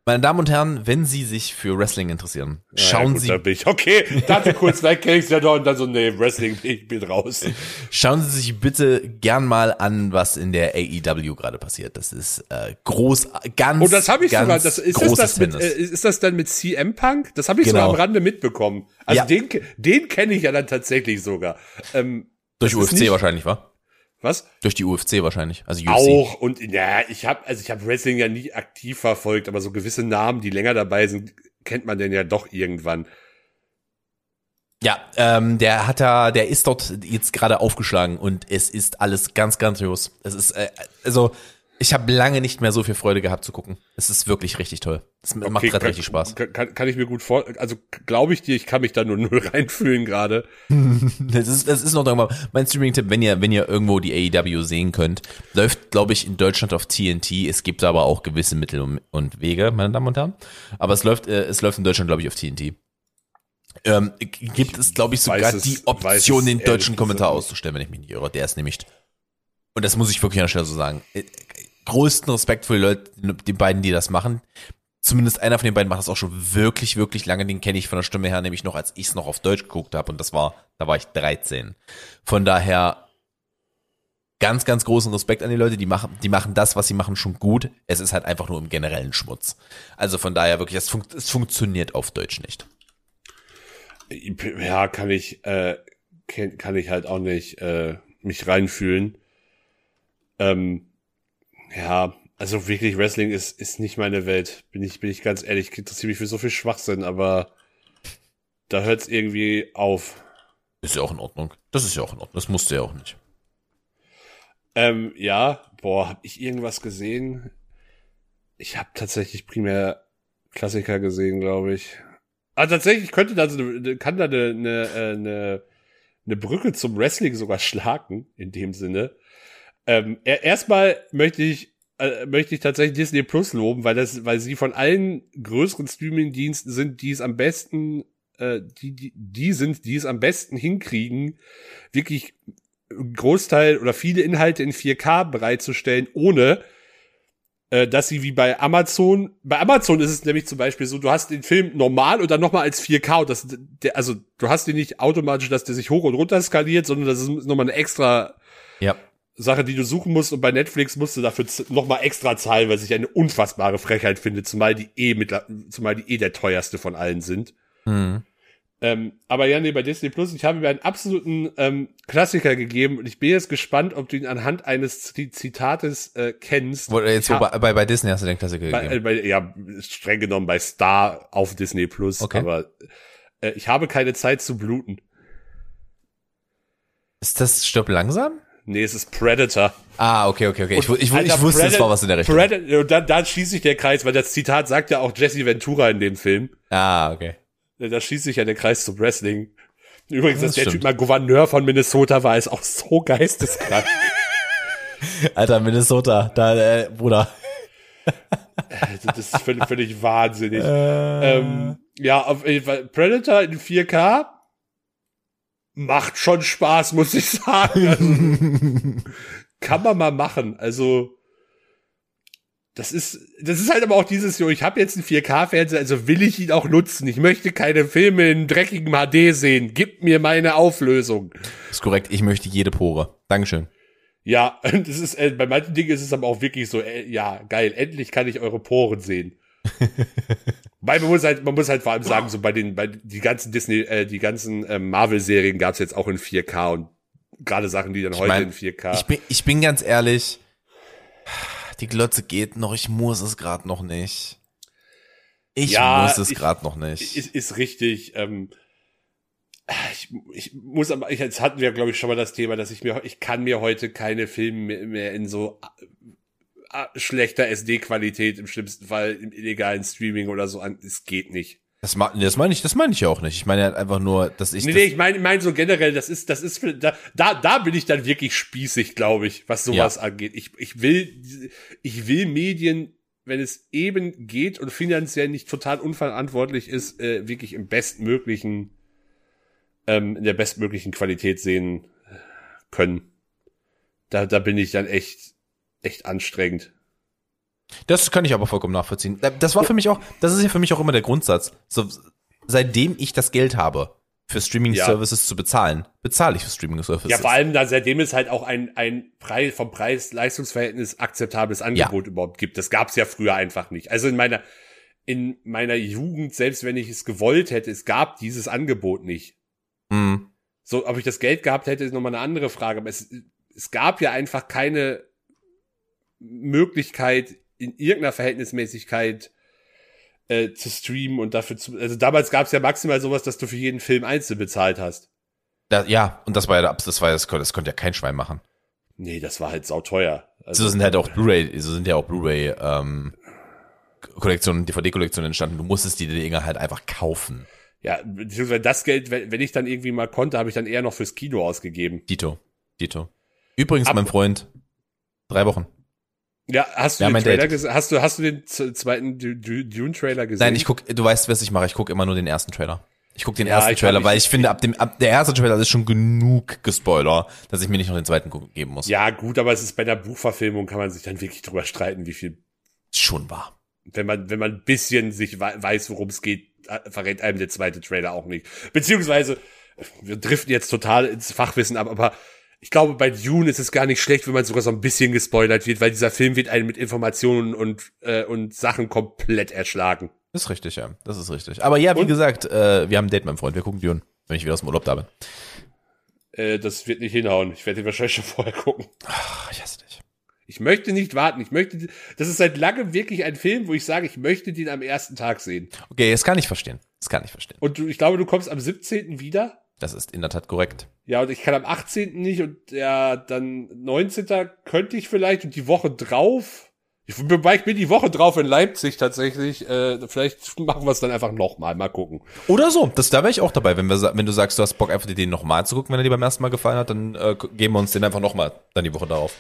Meine Damen und Herren, wenn Sie sich für Wrestling interessieren, Ja, schauen gut, Sie Da bin ich, okay, dachte kurz, vielleicht kenn ich's ja doch und dann so, nee, Wrestling, ich bin raus. Schauen Sie sich bitte gern mal an, was in der AEW gerade passiert. Das ist äh, groß, ganz, Und Oh, das habe ich sogar, das, ist, das das mit, äh, ist das dann mit CM Punk? Das habe ich Genau. so am Rande mitbekommen. Also Ja. den, den kenne ich ja dann tatsächlich sogar. Ähm, Durch UFC nicht- wahrscheinlich, wa? Was? Durch die UFC wahrscheinlich. Also UFC. Auch und ja, ich habe also ich habe Wrestling ja nie aktiv verfolgt, aber so gewisse Namen, die länger dabei sind, kennt man denn ja doch irgendwann. Ja, ähm, der hat da, der ist dort jetzt gerade aufgeschlagen und es ist alles ganz grandios. Es ist, äh, also ich habe lange nicht mehr so viel Freude gehabt zu gucken. Es ist wirklich richtig toll. Es macht Okay, gerade kann, richtig Spaß. Kann, kann, ich mir gut vor, also glaube ich dir, ich kann mich da nur null reinfühlen gerade. Das ist, das ist noch mal mein Streaming-Tipp, wenn ihr, wenn ihr irgendwo die AEW sehen könnt. Läuft, glaube ich, in Deutschland auf TNT. Es gibt aber auch gewisse Mittel und- und Wege, meine Damen und Herren. Aber es läuft, äh, es läuft in Deutschland, glaube ich, auf TNT. Ähm, gibt es, glaube ich, sogar es- die Option, den deutschen Kommentar auszustellen, wenn ich mich nicht irre. Der ist nämlich, und das muss ich wirklich an der Stelle so sagen, äh, größten Respekt für die Leute, die beiden, die das machen. Zumindest einer von den beiden macht das auch schon wirklich, wirklich lange. Den kenne ich von der Stimme her, nämlich noch, als ich es noch auf Deutsch geguckt habe. Und das war, da war ich 13. Von daher ganz, ganz großen Respekt an die Leute, die machen, die machen das, was sie machen, schon gut. Es ist halt einfach nur im generellen Schmutz. Also von daher wirklich, es, funkt, es funktioniert auf Deutsch nicht. Ja, kann ich, äh, kann ich halt auch nicht äh, mich reinfühlen. Ähm, ja, also wirklich Wrestling ist ist nicht meine Welt. Bin ich bin ich ganz ehrlich, ich interessiere mich für so viel Schwachsinn, aber da hört's irgendwie auf. Ist ja auch in Ordnung. Das ist ja auch in Ordnung. Das musste ja auch nicht. Ähm, ja, boah, hab ich irgendwas gesehen? Ich habe tatsächlich primär Klassiker gesehen, glaube ich. Ah, tatsächlich könnte da so eine, kann da eine, eine, äh, eine, eine Brücke zum Wrestling sogar schlagen, in dem Sinne. Ähm, er, erstmal möchte ich, äh, möchte ich tatsächlich Disney Plus loben, weil das, weil sie von allen größeren Streaming-Diensten sind, die es am besten, äh, die, die, die sind, die es am besten hinkriegen, wirklich Großteil oder viele Inhalte in 4K bereitzustellen, ohne äh, dass sie wie bei Amazon, bei Amazon ist es nämlich zum Beispiel so, du hast den Film normal und dann nochmal als 4K und das, der, also du hast den nicht automatisch, dass der sich hoch und runter skaliert, sondern das ist nochmal eine extra Ja. Sache, die du suchen musst und bei Netflix musst du dafür nochmal extra zahlen, was ich eine unfassbare Frechheit finde, zumal die eh mit, zumal die eh der teuerste von allen sind. Mhm. Ähm, aber ja, nee, bei Disney Plus, ich habe mir einen absoluten ähm, Klassiker gegeben und ich bin jetzt gespannt, ob du ihn anhand eines Z Zitates äh, kennst. Wo, jetzt Ich wo, hab- bei, bei, Disney hast du den Klassiker bei, gegeben. äh, bei, ja, streng genommen bei Star auf Disney Plus, Okay. aber äh, ich habe keine Zeit zu bluten. ist das Stirb langsam? Nee, es ist Predator. Ah, okay, okay, okay. Ich, wu- ich, Alter, ich wusste, es war was in der Richtung. Predator, und dann, dann schließt sich der Kreis, weil das Zitat sagt ja auch Jesse Ventura in dem Film. Ah, okay. Da schließt sich ja der Kreis zum Wrestling. Übrigens, Das dass der stimmt. Typ mal Gouverneur von Minnesota war, ist auch so geisteskrank. Alter, Minnesota, da, äh, Bruder. Also, das ist völlig, völlig wahnsinnig. Ähm, ja, auf jeden Fall. Predator in 4K macht schon Spaß, muss ich sagen. Also, kann man mal machen. Also, das ist, das ist halt aber auch dieses, jo, ich habe jetzt einen 4K-Fernseher, also will ich ihn auch nutzen. Ich möchte keine Filme in dreckigem HD sehen. Gib mir meine Auflösung. Ist korrekt, ich möchte jede Pore. Dankeschön. Ja, das ist, äh, bei manchen Dingen ist es aber auch wirklich so, äh, ja, geil, endlich kann ich eure Poren sehen. Weil man muss halt, man muss halt vor allem sagen, so bei den, bei die ganzen Disney, äh, die ganzen ähm, Marvel-Serien gab's jetzt auch in 4K und gerade Sachen, die dann heute mein, in 4K. Ich bin, ich bin ganz ehrlich, die Glotze geht noch, ich muss es gerade noch nicht. Ich Ja, muss es ich- gerade noch nicht. ist, ist richtig. Ähm, ich, ich muss aber, ich, jetzt hatten wir, glaube ich, schon mal das Thema, dass ich mir, ich kann mir heute keine Filme mehr, in so äh, äh, schlechter SD-Qualität im schlimmsten Fall im illegalen Streaming oder so an. Es geht nicht. das das meine ich, das meine ich ja auch nicht. Ich meine halt einfach nur, dass ich Nee, nee, ich meine ich mein so generell, das ist, das ist, da, da, da bin ich dann wirklich spießig, glaube ich, was sowas angeht. Ich, ich will, ich will Medien, wenn es eben geht und finanziell nicht total unverantwortlich ist, äh, wirklich im bestmöglichen, ähm, in der bestmöglichen Qualität sehen können. Da, da bin ich dann echt, echt anstrengend. Das kann ich aber vollkommen nachvollziehen. Das war für mich auch, das ist ja für mich auch immer der Grundsatz. So, seitdem ich das Geld habe, für Streaming-Services zu bezahlen, bezahle ich für Streaming-Services. Ja, vor allem da seitdem es halt auch ein, ein Preis, vom Preis-Leistungsverhältnis akzeptables Angebot überhaupt gibt. Das gab's ja früher einfach nicht. Also in meiner, in meiner Jugend, selbst wenn ich es gewollt hätte, es gab dieses Angebot nicht. Mhm. So, ob ich das Geld gehabt hätte, ist nochmal eine andere Frage. Aber es, es gab ja einfach keine Möglichkeit, in irgendeiner Verhältnismäßigkeit äh, zu streamen und dafür zu. Also damals gab es ja maximal sowas, dass du für jeden Film einzeln bezahlt hast. Da, ja, und das war ja, das war das konnte, das konnte ja kein Schwein machen. Nee, das war halt sauteuer. Also, So sind halt auch Blu-ray, so sind ja auch Blu-ray, ähm, Kollektionen, DVD-Kollektionen entstanden. Du musstest die Dinger halt einfach kaufen. ja, beziehungsweise das Geld, wenn, wenn ich dann irgendwie mal konnte, habe ich dann eher noch fürs Kino ausgegeben. Dito. Dito. Übrigens, Ab- mein Freund, drei Wochen. Ja, hast du Ja, den Trailer gesehen? Hast du, hast du den zweiten Du- Du- Dune-Trailer gesehen? Nein, ich guck, du weißt, was ich mache. Ich guck immer nur den ersten Trailer. Ich guck den Ja, ersten Trailer, weil ich- finde, ab dem, ab der erste Trailer ist schon genug Gespoiler, dass ich mir nicht noch den zweiten geben muss. Ja, gut, aber es ist bei einer Buchverfilmung kann man sich dann wirklich drüber streiten, wie viel, Schon wahr. wenn man, wenn man ein bisschen sich wei- weiß, worum es geht, äh, verrät einem der zweite Trailer auch nicht. Beziehungsweise, wir driften jetzt total ins Fachwissen ab, aber ich glaube, bei Dune ist es gar nicht schlecht, wenn man sogar so ein bisschen gespoilert wird, weil dieser Film wird einen mit Informationen und, äh, und Sachen komplett erschlagen. Das ist richtig, ja. Das ist richtig. Aber ja, wie Und? gesagt, äh, wir haben ein Date, mein Freund. Wir gucken Dune, wenn ich wieder aus dem Urlaub da bin. Äh, das wird nicht hinhauen. Ich werde den wahrscheinlich schon vorher gucken. Ach, ich hasse dich. Ich möchte nicht warten. Ich möchte, das ist seit langem wirklich ein Film, wo ich sage, ich möchte den am ersten Tag sehen. Okay, das kann ich verstehen. Das kann ich verstehen. Und du, ich glaube, du kommst am 17. wieder. Das ist in der Tat korrekt. Ja, und ich kann am 18. nicht und ja, dann 19. könnte ich vielleicht und die Woche drauf. Ich, ich bin die Woche drauf in Leipzig tatsächlich. Äh, vielleicht machen wir es dann einfach nochmal. Mal gucken. Oder so, das, da wäre ich auch dabei. Wenn, wir, wenn du sagst, du hast Bock, einfach den nochmal zu gucken, wenn er dir beim ersten Mal gefallen hat, dann äh, geben wir uns den einfach nochmal dann die Woche darauf.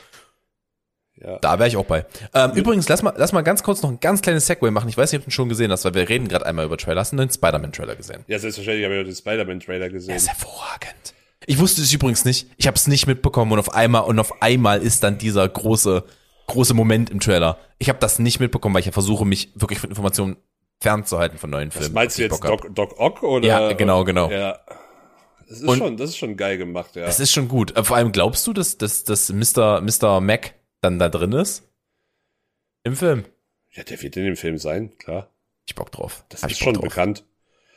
Ja. Da wäre ich auch bei. Ähm, Übrigens, lass mal, lass mal ganz kurz noch ein ganz kleines Segway machen. Ich weiß nicht, ob du ihn schon gesehen hast, weil wir reden gerade einmal über Trailer. Hast du neuen Spider-Man-Trailer gesehen? Ja, selbstverständlich habe ich den Spider-Man-Trailer gesehen. Der ist hervorragend. Ich wusste es übrigens nicht. Ich habe es nicht mitbekommen und auf einmal und auf einmal ist dann dieser große große Moment im Trailer. Ich habe das nicht mitbekommen, weil ich ja versuche, mich wirklich von Informationen fernzuhalten von neuen Filmen. meinst du jetzt. Doc, Doc Ock oder? Ja, genau, genau. Ja. Das ist Und- schon, das ist schon geil gemacht, ja. Das ist schon gut. Äh, Vor allem glaubst du, dass, dass, dass Mr. Mr. Mac dann da drin ist? Im Film? Ja, der wird in dem Film sein, klar. Ich Bock drauf. Das Hab ist schon drauf. bekannt.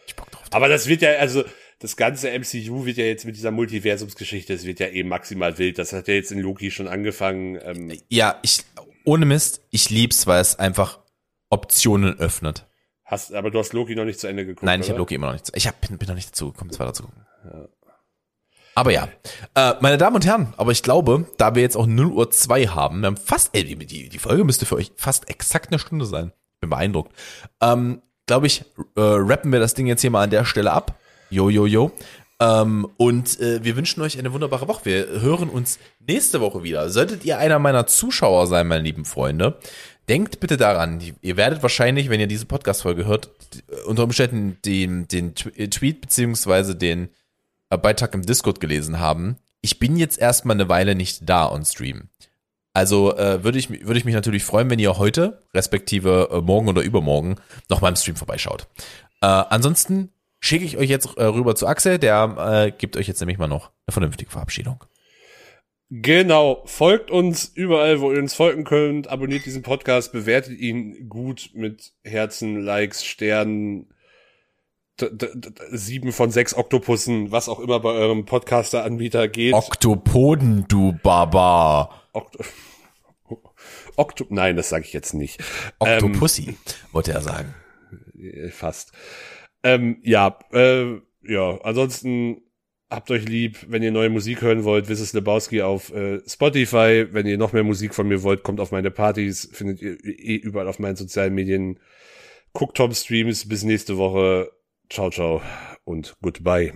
Ich Bock drauf. Aber das wird ja, also das ganze MCU wird ja jetzt mit dieser Multiversumsgeschichte, das wird ja eben maximal wild. Das hat ja jetzt in Loki schon angefangen. Ähm, Ja, ich, ohne Mist, ich lieb's, weil es einfach Optionen öffnet. hast, aber du hast Loki noch nicht zu Ende geguckt. Nein, ich habe? Loki immer noch nicht. Ich hab, bin, bin noch nicht dazu gekommen, es weiter zu gucken. Aber ja, äh, meine Damen und Herren, aber ich glaube, da wir jetzt auch 0 Uhr 2 haben, wir haben fast, ey, die, die, Folge müsste für euch fast exakt eine Stunde sein. Bin beeindruckt. Ähm, glaube ich, äh, rappen wir das Ding jetzt hier mal an der Stelle ab. Jo, jo, jo. Ähm, und äh, wir wünschen euch eine wunderbare Woche. Wir hören uns nächste Woche wieder. Solltet ihr einer meiner Zuschauer sein, meine lieben Freunde, denkt bitte daran, ihr werdet wahrscheinlich, wenn ihr diese Podcast-Folge hört, unter Umständen den, den äh, Tweet beziehungsweise den Beitrag im Discord gelesen haben. Ich bin jetzt erstmal eine Weile nicht da on Stream. Also äh, würde ich, würde ich mich natürlich freuen, wenn ihr heute, respektive äh, morgen oder übermorgen, noch mal im Stream vorbeischaut. Äh, ansonsten schicke ich euch jetzt äh, rüber zu Axel, der äh, gibt euch jetzt nämlich mal noch eine vernünftige Verabschiedung. Genau, folgt uns überall, wo ihr uns folgen könnt, abonniert diesen Podcast, bewertet ihn gut mit Herzen, Likes, Sternen, sieben von sechs Oktopussen, was auch immer bei eurem Podcaster-Anbieter geht. Oktopoden, du Baba. Okt Okto Nein, das sage ich jetzt nicht. Oktopussy, wollte er sagen. Äh, Fast. Ähm, ja, äh, ja, ansonsten habt euch lieb. Wenn ihr neue Musik hören wollt, Wisses Lebowski auf äh, Spotify. Wenn ihr noch mehr Musik von mir wollt, kommt auf meine Partys. Findet ihr eh überall auf meinen sozialen Medien. Guckt Tom Streams. Bis nächste Woche. Ciao, ciao und goodbye.